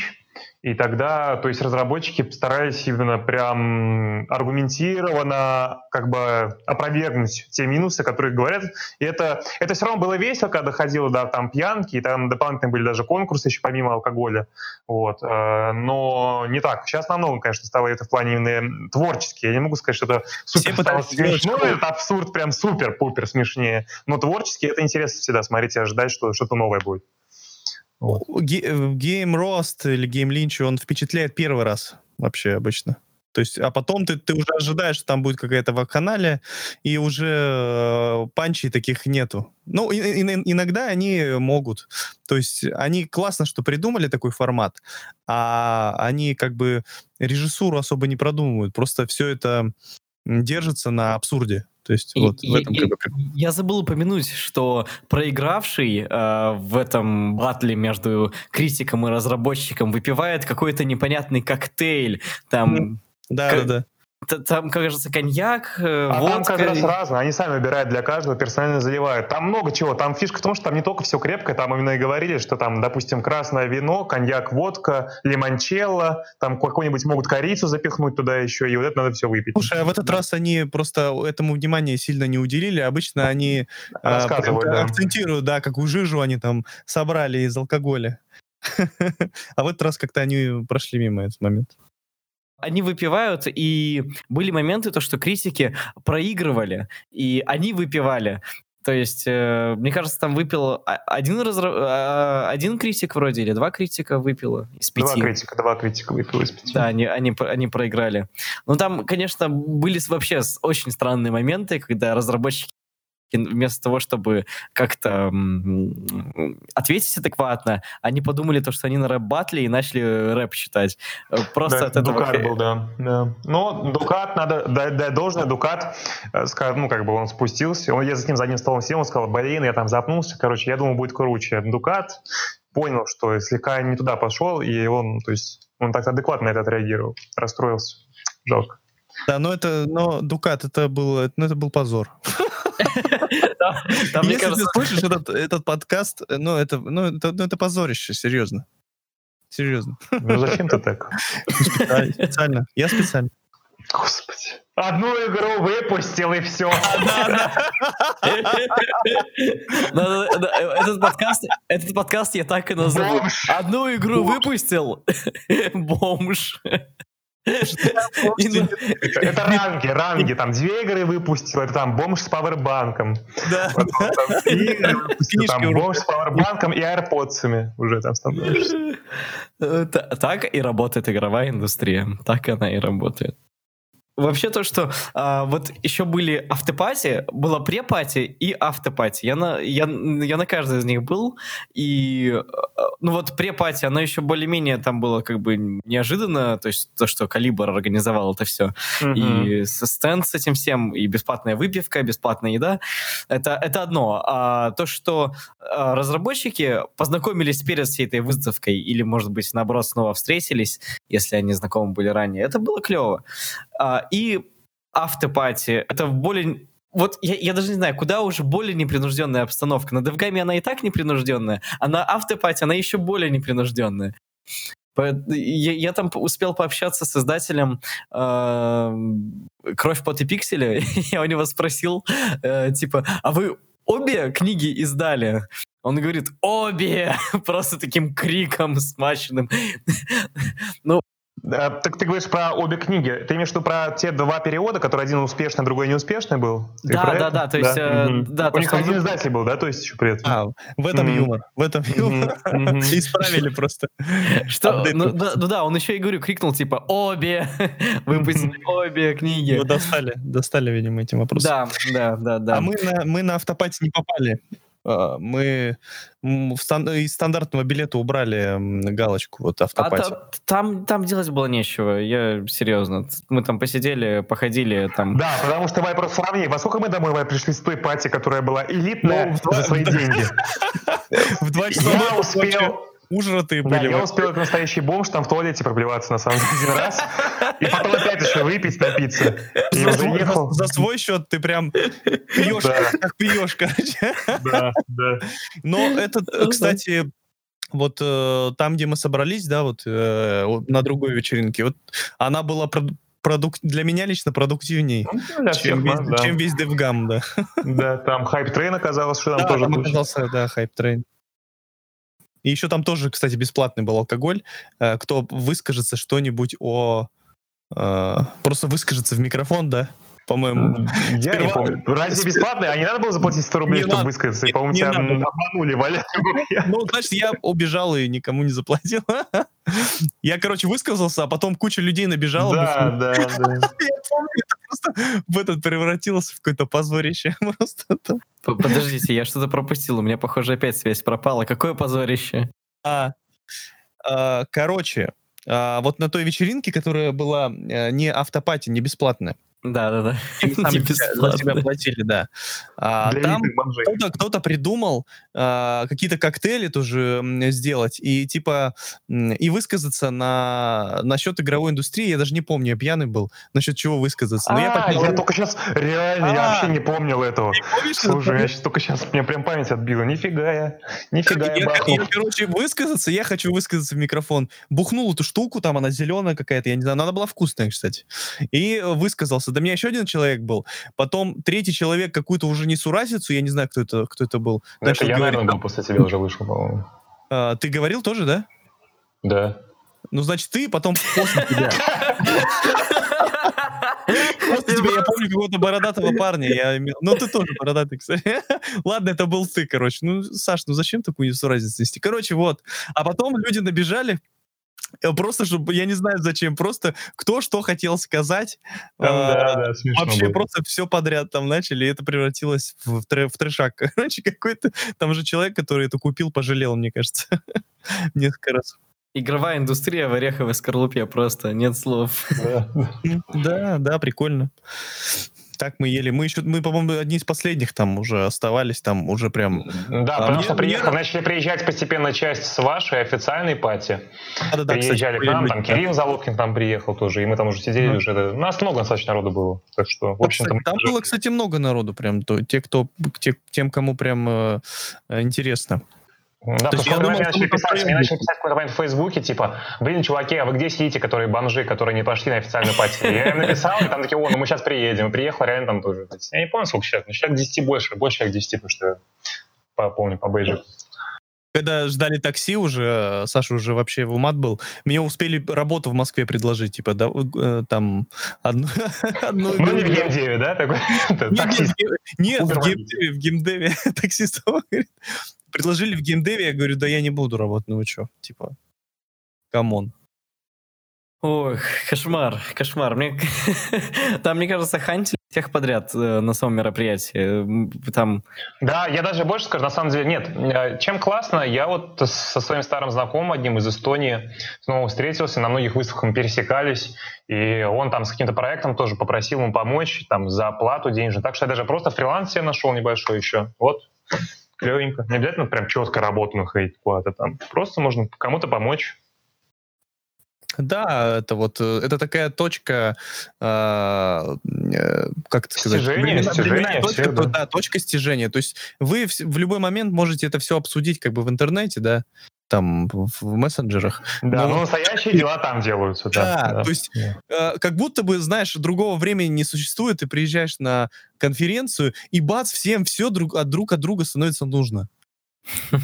и тогда, то есть разработчики старались именно прям аргументированно как бы опровергнуть те минусы, которые говорят. И это, это все равно было весело, когда доходило до там пьянки, и там дополнительно были даже конкурсы еще помимо алкоголя. Вот. э, Но не так. Сейчас намного, конечно, стало это в плане именно творчески. Я не могу сказать, что это супер стало смешно, это абсурд прям супер-пупер смешнее. Но творчески это интересно всегда смотреть и ожидать, что что-то новое будет. Вот. Э, Game Roast или Game Lynch, он впечатляет первый раз вообще обычно. То есть, а потом ты, ты уже ожидаешь, что там будет какая-то вакханалия, и уже э, панчей таких нету. Ну, и- и- иногда они могут. То есть, они классно, что придумали такой формат, а они как бы режиссуру особо не продумывают. Просто все это держится на абсурде. То есть, И- вот в этом и- как бы. Я забыл упомянуть, что проигравший э, в этом батле между критиком и разработчиком выпивает какой-то непонятный коктейль. Там Да, Как- да, да. Там, кажется, коньяк, э, а водка. там каждый раз разное. Они сами выбирают для каждого, персонально заливают. Там много чего. Там фишка в том, что там не только все крепкое, там именно и говорили, что там, допустим, красное вино, коньяк, водка, лимончелло, там какой-нибудь могут корицу запихнуть туда еще, и вот это надо все выпить. Слушай, а в этот раз они просто этому внимания сильно не уделили. Обычно они а, да. акцентируют, да, какую жижу они там собрали из алкоголя. А в этот раз как-то они прошли мимо этот момент они выпивают, и были моменты, то, что критики проигрывали, и они выпивали. То есть, э, мне кажется, там выпил один, разра... Один критик вроде, или два критика выпило из пяти. Два критика, два критика выпило из пяти. Да, они, они, они проиграли. Но там, конечно, были вообще очень странные моменты, когда разработчики вместо того, чтобы как-то ответить адекватно, они подумали то, что они на рэп-батле и начали рэп читать. Э, просто да, от этого... Дукат был, да. да. Но Дукат, надо дать, дать должное, Дукат, э, ну, как бы он спустился, он, я за ним за одним столом сел, он сказал, блин, я там запнулся, короче, я думал, будет круче. Дукат понял, что слегка не туда пошел, и он, то есть, он так адекватно на это отреагировал, расстроился. Жалко. Да, но это, но Дукат, это был, ну, это был позор. Если ты слышишь этот, этот подкаст, ну это, ну, это, ну, это позорище, серьезно. Серьезно. Ну зачем ты так? Специально. Я специально. Господи. Одну игру выпустил и все. Этот подкаст, этот подкаст я так и назову. Одну игру выпустил. Бомж. Это ранги, ранги. Там две игры выпустил, это там бомж с пауэрбанком. Да. Там бомж с пауэрбанком и аирподсами уже там становишься. Так и работает игровая индустрия. Так она и работает. Вообще то, что а, вот еще были автопати, была препати и автопати. Я на, я, я на каждой из них был, и а, ну вот препати, она еще более-менее там было как бы неожиданно, то есть то, что Калибр организовал это все, mm-hmm. и стенд с этим всем, и бесплатная выпивка, бесплатная еда, это, это одно. А то, что а, разработчики познакомились перед всей этой выставкой, или, может быть, наоборот, снова встретились, если они знакомы были ранее, это было клево. А, и автопати. Это более вот я, я даже не знаю, куда уже более непринужденная обстановка. На Девгаме она и так непринужденная, а на автопати она еще более непринужденная. Я, я там успел пообщаться с издателем э, «Кровь, пот и пиксели». я у него спросил, э, типа, а вы обе книги издали? Он говорит, обе! Просто таким криком смаченным. ну, так ты говоришь про обе книги. Ты имеешь в виду про те два перевода, которые один успешный, другой неуспешный был? Ты да, да, да. То есть, да. Э, да, У них один издатель был, да, то есть еще при этом. А, в этом mm-hmm. юмор. В этом юмор. Исправили просто. Что? Ну, да, ну да, он еще и говорю, крикнул типа обе, выпустили обе книги. Вы достали, достали, видимо, этим вопросом. Да, да, да, да. А мы на, мы на автопате не попали. А, мы из стандартного билета убрали галочку вот автопати. А там, там делать было нечего, я серьезно. Мы там посидели, походили там. Да, потому что давай просто сравни. Во сколько мы домой пришли с той пати, которая была элитная ну, за свои деньги? В два часа я успел ужратые были. Да, я успел как настоящий бомж там в туалете проблеваться на самом деле один раз. И потом опять еще выпить, напиться. И за, свой, за, за свой счет ты прям пьешь, да. как пьешь, короче. Да, да. Но это, кстати, вот э, там, где мы собрались, да, вот э, на другой вечеринке, вот она была продук... для меня лично продуктивней, ну, чем, весь, да. чем весь DevGam, да. Да, там Train оказалось, что там да, тоже там оказался, да, Train. И еще там тоже, кстати, бесплатный был алкоголь. Э, кто выскажется что-нибудь о... Э, просто выскажется в микрофон, да? по-моему. Я не помню. Разве бесплатно? А не надо было заплатить 100 рублей, чтобы высказаться? И, по-моему, тебя обманули, валяли. Ну, значит, я убежал и никому не заплатил. Я, короче, высказался, а потом куча людей набежала. Да, да, да. Я помню, просто в этот превратилось в какое-то позорище. Просто Подождите, я что-то пропустил. У меня, похоже, опять связь пропала. Какое позорище? А, короче, а, вот на той вечеринке, которая была э, не автопати, не бесплатная, Да, да, да. Сами Не тебя- за тебя бесплатно. платили, да. А Для там кто-то, кто-то придумал а, какие-то коктейли тоже сделать и типа и высказаться на насчет игровой индустрии. Я даже не помню, я пьяный был насчет чего высказаться. Но я А, поднял я только сейчас, реально, я А. вообще не помнил этого. Помнишь, этот Слушай, я сейчас только сейчас, мне прям память отбила. Нифига я, нифига я Я, я, короче, высказаться, я хочу высказаться в микрофон. Бухнул эту штуку, там она зеленая какая-то, я не знаю, но она была вкусная, кстати. И э, высказался. Да меня еще один человек был. Потом третий человек какую-то уже несуразицу, я не знаю, кто это, кто это был. Ну, Это я, говорить. наверное, был после тебя уже вышел, по-моему. А, ты говорил тоже, да? Да. Ну, значит, ты, потом после тебя. После тебя я помню какого-то бородатого парня. Я. Ну, ты тоже бородатый, кстати. Ладно, это был ты, короче. Ну, Саш, ну зачем такую несуразицу нести? Короче, вот. А потом люди набежали, просто, чтобы, я не знаю зачем, просто кто что хотел сказать. Там, А, да, да, смешно Вообще было. просто все подряд там начали, и это превратилось в, в тре- в трешак. Короче, какой-то там же человек, который это купил, пожалел, мне кажется, несколько раз. Игровая индустрия в ореховой скорлупе просто нет слов. Да, да, прикольно. Так мы ели. Мы еще, мы, по-моему, одни из последних там уже оставались, там уже прям... Да, А потому мне- что мне приехал, нрав- начали приезжать постепенно часть с вашей официальной пати. Да-да-да, кстати, Приезжали к были нам, там да. Кирилл Залупкин там приехал тоже, и мы там уже сидели Мгм. уже. это- Нас много достаточно народу было. Так что, в Да, кстати, мы там тоже- было, кстати, много народу прям. То, те, кто, те- тем, кому прям э, интересно. Да, То есть я думал, начали писать, мне начали писать в какой-то момент в Фейсбуке, типа, блин, чуваки, а вы где сидите, которые бомжи, которые не пошли на официальную пати? Я им написал, и там такие, о, ну мы сейчас приедем. И приехал реально там тоже. Я не помню, сколько человек, но человек 10 больше, больше человек 10, потому что я по- помню по. Когда ждали такси уже, э, Саша уже вообще в умат был, мне успели работу в Москве предложить, типа, да, э, там, одну... одну- Ну, не в геймдеве, да, такой Нет, таксист. Нет, в геймдеве, в геймдеве таксист говорит, предложили в геймдеве, я говорю, да я не буду работать, ну вы что, типа, come on. Ох, кошмар, кошмар. Мне... Там, мне кажется, хантили всех подряд э, на самом мероприятии. Там Да, я даже больше скажу, на самом деле, нет. э, Чем классно, я вот со своим старым знакомым, одним из Эстонии, снова встретился, на многих выставках мы пересекались, и он там с каким-то проектом тоже попросил ему помочь, там, за оплату денежную. Так что я даже просто фриланс себе нашел небольшой еще. Вот, клевенько. Не обязательно прям четко работу находить куда-то там. Просто можно кому-то помочь. Да, это вот, э, это такая точка, а, э, как это сказать? Стяжения временная точка, всех, да. да, точка стяжения. То есть вы в, в любой момент можете это все обсудить как бы в интернете, да, там, в, мессенджерах. Да, Ну, но вот- настоящие дела там делаются. Да, Да, то есть Да. э, как будто бы, знаешь, другого времени не существует, ты приезжаешь на конференцию, и бац, всем все друг от друг от друга становится нужно.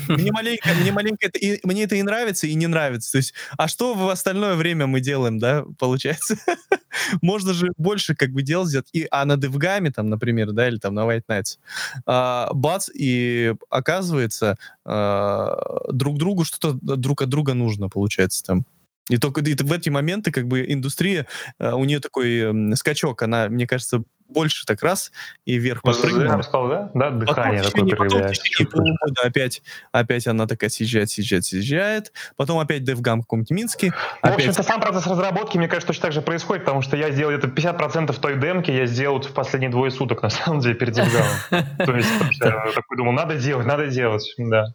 Мне маленько, мне маленько это, и, мне это и нравится, и не нравится. То есть, а что в остальное время мы делаем, да, получается? Можно же больше как бы дел сделать. И, а на девгаме, там, например, да, или там на White Nights, а, бац, и оказывается, а, друг другу что-то друг от друга нужно, получается, там. И только и в эти моменты как бы индустрия, а, у нее такой скачок, она, мне кажется, больше так раз и вверх Я подпрыгнула. бы сказал, да? Да, Потом дыхание в такое потом в течение опять, опять она такая съезжает, съезжает, съезжает. Потом опять DevGam в каком-нибудь Минске. Ну, в Опять общем-то, сам процесс разработки, мне кажется, точно так же происходит, потому что я сделал это 50% той демки, я сделал в последние двое суток, на самом деле, перед Девгамом. То есть, я такой думал, надо делать, надо делать, да.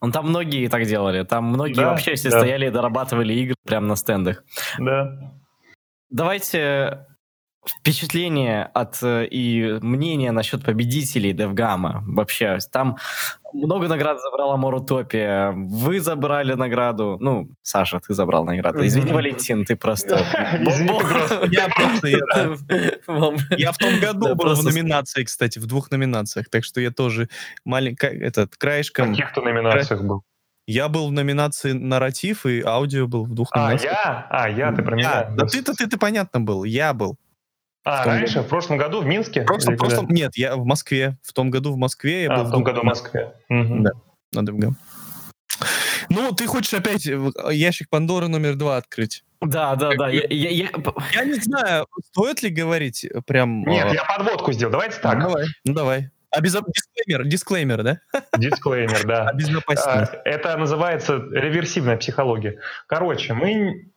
Он там многие так делали. Там многие вообще все да. стояли и дорабатывали игры прямо на стендах. Да. Давайте впечатление от э, и мнение насчет победителей Девгама. Вообще, там много наград забрала Морутопия. Вы забрали награду. Ну, Саша, ты забрал награду. Извини. Валентин, ты просто... Я просто, я, в том году был в номинации, кстати, в двух номинациях, так что я тоже маленько, этот, В краешком. каких-то номинациях был. Я был в номинации нарратив и аудио был в двух А, номинациях. я? А, я, ты про Я. меня. Да ты-то ты, ты понятно был, я был. А, в том раньше, в прошлом году в Минске? Просто, когда? нет, я в Москве. В том году в Москве я был А, в том году в. Москве. Мгм. Да. на DevGam. Ну, ты хочешь опять э, ящик Пандоры номер два открыть? Да, да, да. Я- я- я- Я не знаю, стоит ли говорить э, прям... Нет, э, я подводку сделал. Давайте ну, так. Давай, ну давай. А без, дисклеймер, дисклеймер, да? Дисклеймер, да. Обезопасительность. А, Это называется реверсивная психология. Короче, мы э,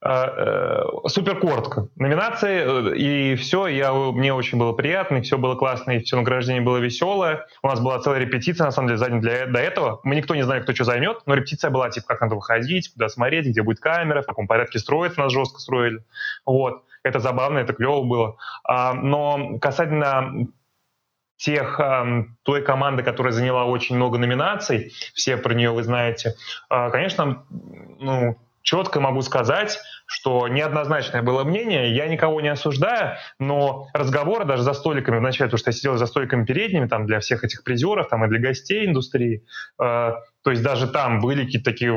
супер коротко. Номинации, и все, я, мне очень было приятно, и все было классно, и все награждение было веселое. У нас была целая репетиция, на самом деле, за день для, до этого. Мы никто не знали, кто что займет, но репетиция была, типа, как надо выходить, куда смотреть, где будет камера, в каком порядке строится, нас жестко строили. Вот. Это забавно, это клево было. А, но касательно тех, той команды, которая заняла очень много номинаций, все про нее вы знаете, а, конечно, ну, четко могу сказать, что неоднозначное было мнение, я никого не осуждаю, но разговоры даже за столиками, вначале, потому что я сидел за столиками передними, там, для всех этих призеров, там, и для гостей индустрии, э, то есть даже там были какие-то такие,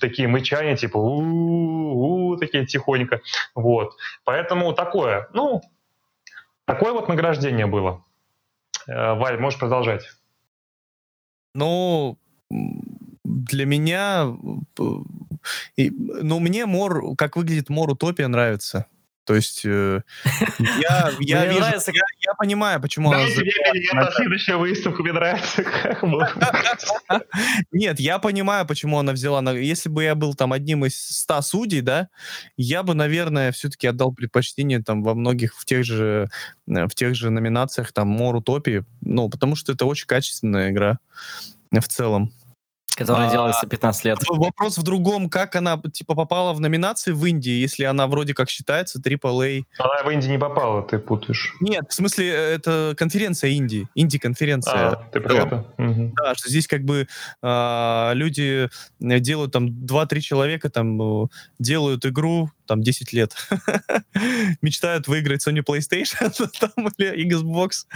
такие мычания, типа у-у-у, такие тихонько, вот. Поэтому такое, ну, Такое вот награждение было. Э, Валь, можешь продолжать. Ну, для меня, ну, мне Мор, как выглядит Мор Утопия нравится. То есть э, я, я, вижу, нравится... я, я понимаю, почему она... Мне на следующую выставку, мне нравится. Нет, я понимаю, почему она взяла... Если бы я был там одним из ста судей, да, я бы, наверное, все-таки отдал предпочтение там во многих, в тех же, э, в тех же номинациях, там, Мор Утопии, ну, потому что это очень качественная игра в целом. Которая а, делается 15 лет. Вопрос в другом, как она типа попала в номинации в Индии, если она вроде как считается AAA. Она в Индии не попала, ты путаешь. Нет, в смысле, это конференция Индии, Инди-конференция. А, ты про это? Угу. Да, что здесь как бы а, люди делают там 2-3 человека там делают игру, там 10 лет, мечтают выиграть Sony PlayStation там, или Xbox,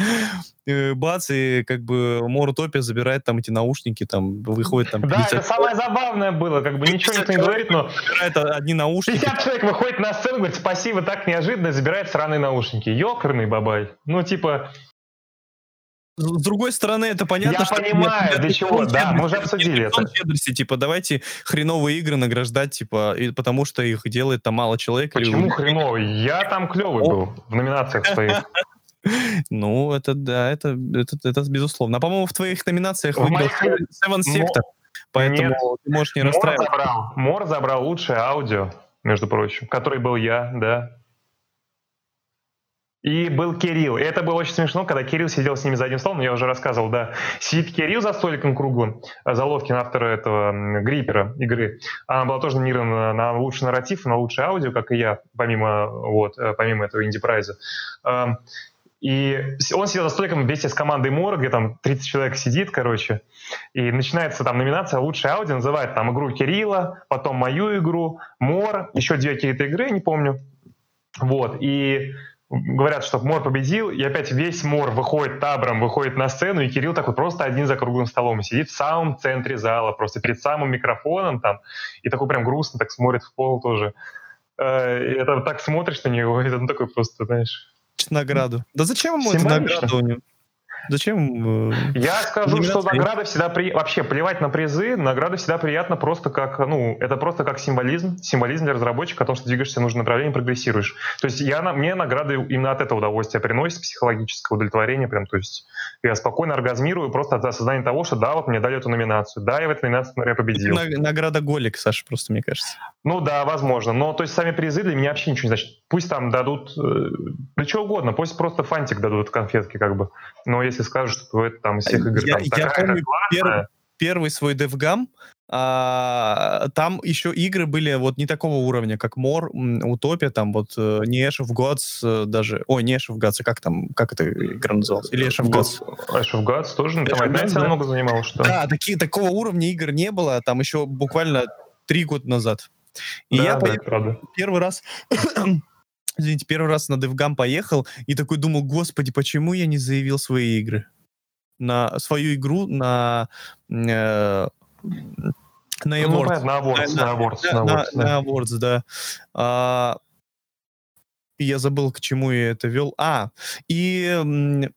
э, бац, и как бы Морутопия забирает там эти наушники, там выходит там... 50... Да, это самое забавное было, как бы ничего никто не говорит, но... Забирает одни наушники. 50 человек выходит на сцену, говорит, спасибо, так неожиданно, забирает сраные наушники. Ёкарный бабай. Ну, типа, с другой стороны, это понятно, Я что... понимаю, нет, для чего, да, мы уже обсудили это. Щедрости, типа, давайте хреновые игры награждать, типа, и, потому что их делает там мало человек. Почему или... хреновый? Я там клевый был в номинациях своих. Ну, это да, это, это, это безусловно. А по-моему, в твоих номинациях выиграл Seven Sector, поэтому ты можешь не расстраиваться. Мор забрал лучшее аудио, между прочим, который был я, да. И был Кирилл. И это было очень смешно, когда Кирилл сидел с ними за одним столом, я уже рассказывал, да. Сидит Кирилл за столиком круглым, э, Заловкин, автор этого Гриппера игры. Она была тоже номинирована на лучший нарратив, на лучшее аудио, как и я, помимо, вот, э, помимо этого инди-прайза. Эм, и он сидел за столиком вместе с командой Мор, где там 30 человек сидит, короче, и начинается там номинация «Лучшее аудио», называет там игру Кирилла, потом мою игру, Мор, еще две какие-то игры, не помню. Вот, и говорят, что Мор победил, и опять весь Мор выходит табором, выходит на сцену, и Кирилл такой просто один за круглым столом сидит в самом центре зала, просто перед самым микрофоном там, и такой прям грустно так смотрит в пол тоже. Э, и это так смотришь на него, и это ну, такой просто, знаешь... Награду. Да зачем ему эта награда у него? Зачем? Э, Я скажу, что награда всегда при... вообще плевать на призы, награда всегда приятно просто как, ну, это просто как символизм, символизм для разработчика о том, что двигаешься в нужном направлении, прогрессируешь. То есть я, мне награды именно от этого удовольствия приносит, психологическое удовлетворение прям, то есть я спокойно оргазмирую просто от осознания того, что да, вот мне дали эту номинацию, да, я в этой номинации, например, победил. Награда Голик, Саша, просто, мне кажется. Ну да, возможно, но то есть сами призы для меня вообще ничего не значит. Пусть там дадут, э, для чего угодно, пусть просто фантик дадут конфетки, как бы. Но если скажут, что это там из всех игр я, там, я помню первый, первый свой DevGam, а, там еще игры были вот не такого уровня, как Мор, Утопия, там вот э, не Ash of Gods э, даже, ой, не Ash of Gods, а как там, как эта игра называлась? Или Ash of Gods? Ash of Gods тоже, ну, там опять да. много занимало, что Да, такие, такого уровня игр не было, там еще буквально три года назад. И да, я да, поехал, первый раз извините, первый раз на DevGam поехал и такой думал, господи, почему я не заявил свои игры? На свою игру на... Э, на Awards. Ну, на Awards, на, на Awards, на, на, Awards, на, да. на Awards, да. А, я забыл, к чему я это вел. А, и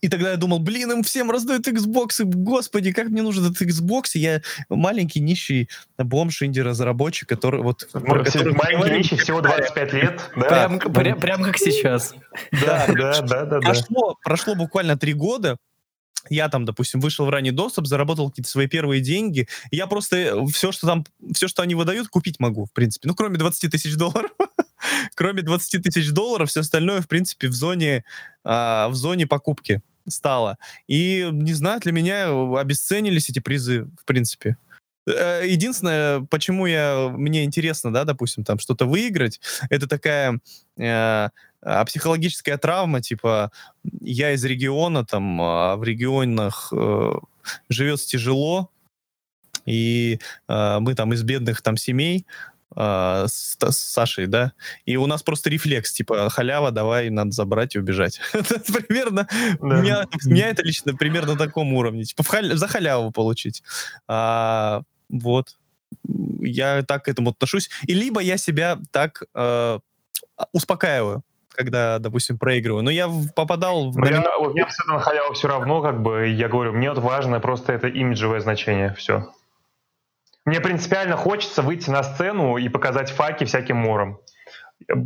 и тогда я думал, блин, им всем раздают Xbox, и, господи, как мне нужен этот Xbox? Я маленький нищий бомж инди-разработчик, который вот... Ну, который маленький нищий, всего 25 лет, да? Прям, прям, прям как сейчас. Да, да, да, да. Прошло, прошло буквально три года, я там, допустим, вышел в ранний доступ, заработал какие-то свои первые деньги, я просто все, что там, все, что они выдают, купить могу, в принципе. Ну, кроме 20 тысяч долларов. Кроме 20 тысяч долларов, все остальное, в принципе, в зоне, а, в зоне покупки стало. И, не знаю, для меня обесценились эти призы, в принципе. Э, единственное, почему я, мне интересно, да, допустим, там что-то выиграть, это такая э, а, психологическая травма, типа я из региона, там, а в регионах э, живется тяжело, и э, мы там из бедных там семей, Uh, с, с Сашей, да, и у нас просто рефлекс, типа, халява, давай, надо забрать и убежать. примерно, у, меня, у меня это лично примерно на таком уровне, типа, за халяву получить. А, вот. Я так к этому отношусь. И либо я себя так э, успокаиваю, когда, допустим, проигрываю. Но я попадал в... Ну, я, вот, мне абсолютно халяву все равно, как бы, я говорю, мне вот важно просто это имиджевое значение, все. Мне принципиально хочется выйти на сцену и показать факи всяким мором.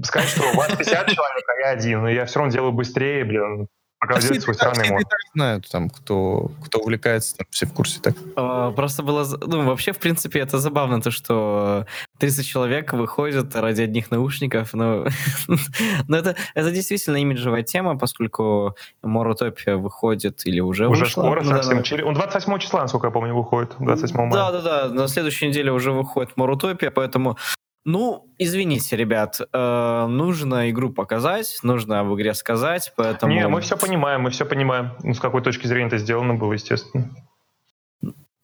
Сказать, что у вас 50 человек, а я один, но я все равно делаю быстрее, блин, Пока а свой странный мод. знают, там, кто, кто увлекается, там, все в курсе так. А, просто было... Ну, вообще, в принципе, это забавно, то, что 30 человек выходят ради одних наушников, но, но это, это действительно имиджевая тема, поскольку Моротопия выходит или уже Уже вышла. скоро да, совсем. Да. Он 28 числа, насколько я помню, выходит. 28 мая. Да-да-да, на следующей неделе уже выходит Моротопия, поэтому ну, извините, ребят, э, нужно игру показать, нужно об игре сказать, поэтому... Не, мы все понимаем, мы все понимаем, ну, с какой точки зрения это сделано было, естественно.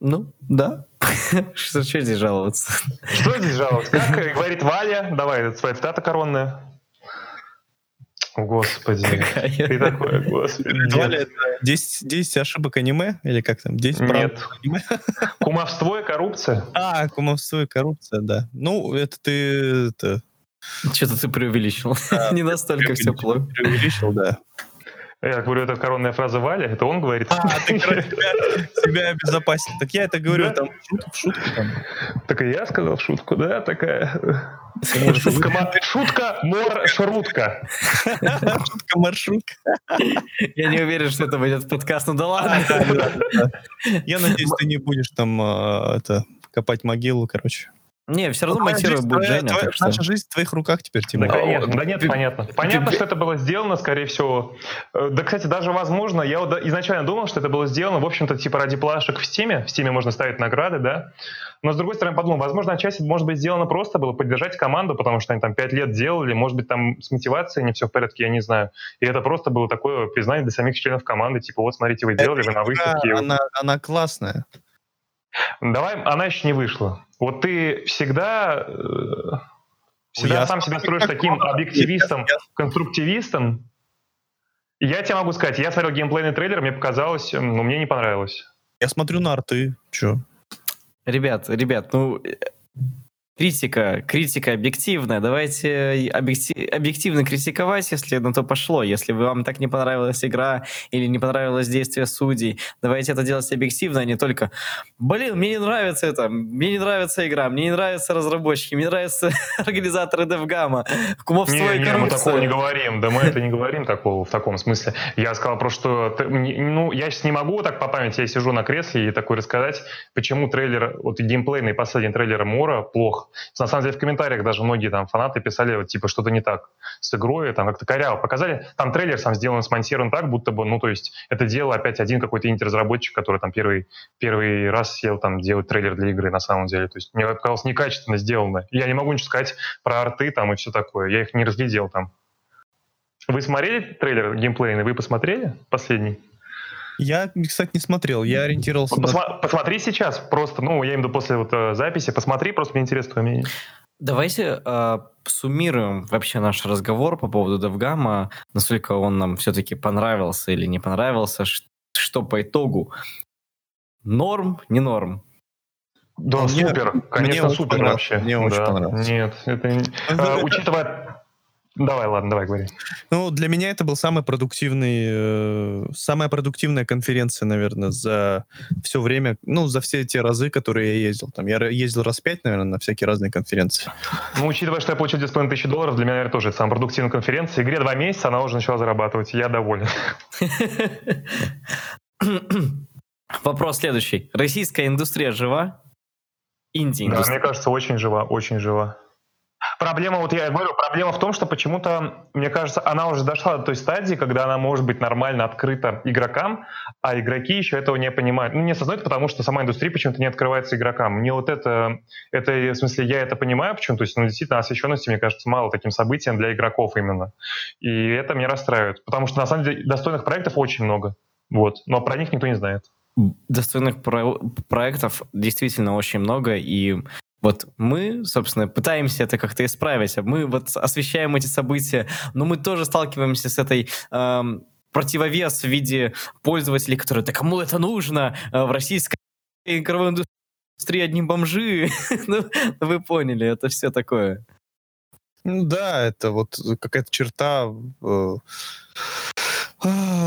Ну, да. Что, что здесь жаловаться? Что здесь жаловаться? Как говорит Валя, давай, это своя цитата коронная. Господи. Ты такой, господи. Это 10, 10 ошибок аниме? Или как там? 10 Нет. аниме? Кумовство и коррупция. А, кумовство и коррупция, да. Ну, это ты... Это... Что-то ты преувеличил. Не настолько все плохо. Преувеличил, да. Я говорю, это коронная фраза Валя, это он говорит. А, ты себя обезопасил. Так я это говорю там в шутку. Так и я сказал шутку, да, такая... Шутка, шутка, мор, шрутка. Шутка, маршрутка. Я не уверен, что это будет подкаст, ну да ладно. Я надеюсь, ты не будешь там а, это копать могилу, короче. Не, все равно монтировать будет Женя. Твоя. Наша жизнь в твоих руках теперь, Тимур. Наконец. Да нет, понятно. Понятно, что это было сделано, скорее всего. Э, да, кстати, даже возможно, я вот изначально думал, что это было сделано, в общем-то, типа ради плашек в Стиме. В Стиме можно ставить награды, да. Но, с другой стороны, подумал, возможно, отчасти может быть сделано просто было поддержать команду, потому что они там пять лет делали, может быть, там с мотивацией не все в порядке, я не знаю. И это просто было такое признание для самих членов команды, типа, вот, смотрите, вы делали, вы на выставке. Она, она классная. Давай, она еще не вышла. Вот ты всегда, э, всегда я сам себя строишь таким объективистом, конструктивистом. Я тебе могу сказать, я смотрел геймплейный трейлер, мне показалось, ну, мне не понравилось. Я смотрю на арты, чё? Ребят, ребят, ну, Критика, критика объективная. Давайте объектив, объективно критиковать, если на то пошло. Если вам так не понравилась игра или не понравилось действие судей, давайте это делать объективно, а не только «Блин, мне не нравится это, мне не нравится игра, мне не нравятся разработчики, мне нравятся организаторы DevGamma, кумовство не, и коррупция». Не, мы такого не говорим, да мы это не говорим такого в таком смысле. Я сказал просто, что ну, я сейчас не могу так по памяти, я сижу на кресле и такой рассказать, почему трейлер, вот геймплейный последний трейлер Мора на самом деле в комментариях даже многие там фанаты писали, вот, типа, что-то не так с игрой, там как-то коряво показали. Там трейлер сам сделан, смонтирован так, будто бы, ну, то есть это дело опять один какой-то инди-разработчик, который там первый, первый раз сел там делать трейлер для игры на самом деле. То есть мне показалось некачественно сделано. Я не могу ничего сказать про арты там и все такое. Я их не разглядел там. Вы смотрели трейлер геймплейный? Вы посмотрели последний? Я, кстати, не смотрел, я ориентировался Посма- на... Посмотри сейчас, просто, ну, я имею в виду после вот э, записи, посмотри, просто мне интересно твое мнение. Давайте э, суммируем вообще наш разговор по поводу DevGamma, насколько он нам все-таки понравился или не понравился, что по итогу. Норм, не норм? Да, мне, супер, конечно, мне супер вообще. Мне очень да. понравилось. Нет, это... Э, учитывая Давай, ладно, давай говори. Ну, для меня это был самый продуктивный, э, самая продуктивная конференция, наверное, за все время, ну, за все те разы, которые я ездил. Там я ездил раз пять, наверное, на всякие разные конференции. Ну, учитывая, что я получил 2,5 тысячи долларов, для меня, наверное, тоже это самая продуктивная конференция. Игре два месяца, она уже начала зарабатывать. Я доволен. Вопрос следующий. Российская индустрия жива? Инди-индустрия? Да, мне кажется, очень жива, очень жива. Проблема, вот я говорю, проблема в том, что почему-то, мне кажется, она уже дошла до той стадии, когда она может быть нормально открыта игрокам, а игроки еще этого не понимают. Ну, не осознают, потому что сама индустрия почему-то не открывается игрокам. Мне вот это, это, в смысле, я это понимаю, почему, то есть, ну, действительно, освещенности, мне кажется, мало таким событием для игроков именно. И это меня расстраивает, потому что, на самом деле, достойных проектов очень много. Вот, но про них никто не знает. Достойных про- проектов действительно очень много, и вот мы, собственно, пытаемся это как-то исправить. Мы вот освещаем эти события, но мы тоже сталкиваемся с этой эм, противовес в виде пользователей, которые, да кому это нужно э, в российской игровой индустрии одни бомжи. ну, вы поняли, это все такое. Ну да, это вот какая-то черта э,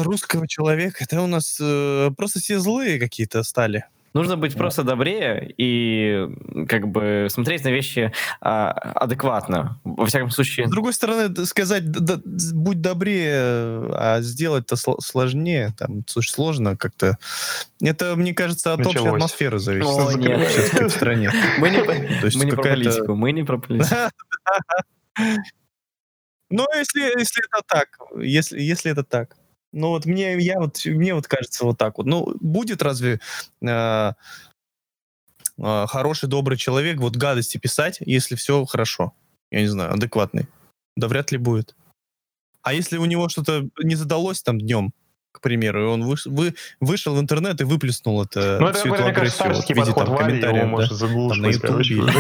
русского человека. Это у нас э, просто все злые какие-то стали. Нужно быть просто добрее и как бы смотреть на вещи а, адекватно. Во всяком случае. С другой стороны, сказать да, будь добрее, а сделать-то сложнее. Там, слушай, сложно как-то. Это, мне кажется, от Началось. общей атмосферы зависит. О, нет. в стране. Мы не, мы не про политику, мы не про политику. Ну, если, если это так, если, если это так. Ну вот мне, я вот, мне вот кажется вот так вот. Ну, будет разве э, э, хороший, добрый человек вот гадости писать, если все хорошо? Я не знаю, адекватный. Да вряд ли будет. А если у него что-то не задалось там днем, к примеру, и он выш, вы, вышел в интернет и выплеснул это, ну, это всю эту агрессию вот, в виде там, комментариев, да, там, на.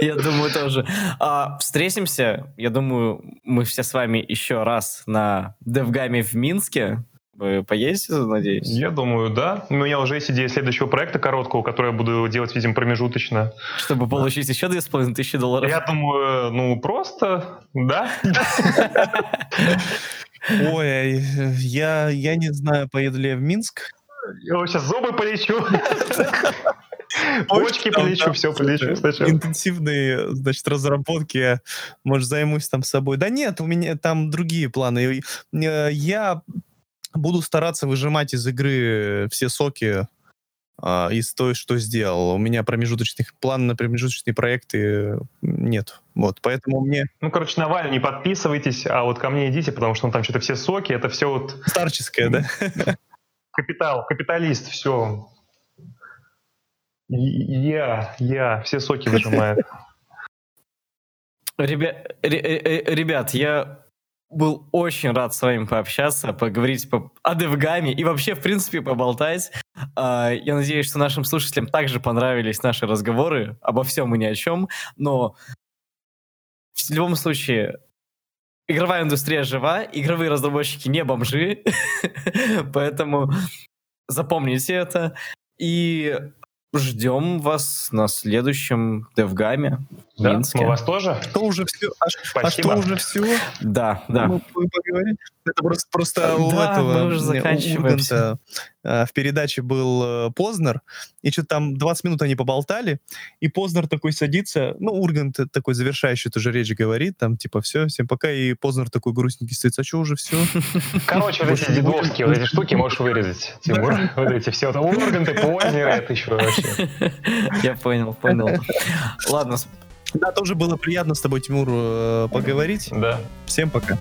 Я думаю, тоже. А, встретимся, я думаю, мы все с вами еще раз на Девгаме в Минске. Вы поедете, надеюсь? Я думаю, да. У меня уже есть идея следующего проекта короткого, который я буду делать, видимо, промежуточно. Чтобы получить еще 2500 долларов? Я думаю, ну, просто, да. Ой, я, я не знаю, поеду ли я в Минск. Я сейчас зубы полечу. Почки полечу, все полечу сначала. Интенсивные, значит, разработки. Может, займусь там собой. Да нет, у меня там другие планы. Э, я буду стараться выжимать из игры все соки а, из той, что сделал. У меня промежуточных план на промежуточные проекты нет. Вот, поэтому мне... Ну, короче, на Валю не подписывайтесь, а вот ко мне идите, потому что ну, там что-то все соки, это все вот... Старческое, да? Капитал, капиталист, все. Я, я, все соки выжимает. Ребят, ребят, я был очень рад с вами пообщаться, поговорить по, о девгаме и вообще, в принципе, поболтать. А, я надеюсь, что нашим слушателям также понравились наши разговоры обо всем и ни о чем, но в любом случае, игровая индустрия жива, игровые разработчики не бомжи, поэтому запомните это. И Ждем вас на следующем Девгаме да, Минске. Мы вас тоже. Что уже все? А, а что уже все? Да, да. Мы, мы поговорим. Это просто, просто да, у этого мы уже заканчиваем. Э, в передаче был э, Познер, и что-то там 20 минут они поболтали, и Познер такой садится, ну, Ургант такой завершающий тоже речь говорит, там, типа, все, всем пока, и Познер такой грустненький стоит, а что уже все? Короче, вот эти дедовские, вот эти штуки можешь вырезать, Тимур, вот эти все, вот Урганты, Познеры, это еще вообще. Я понял, понял. Ладно. Да, тоже было приятно с тобой, Тимур, э, поговорить. Да. Всем пока.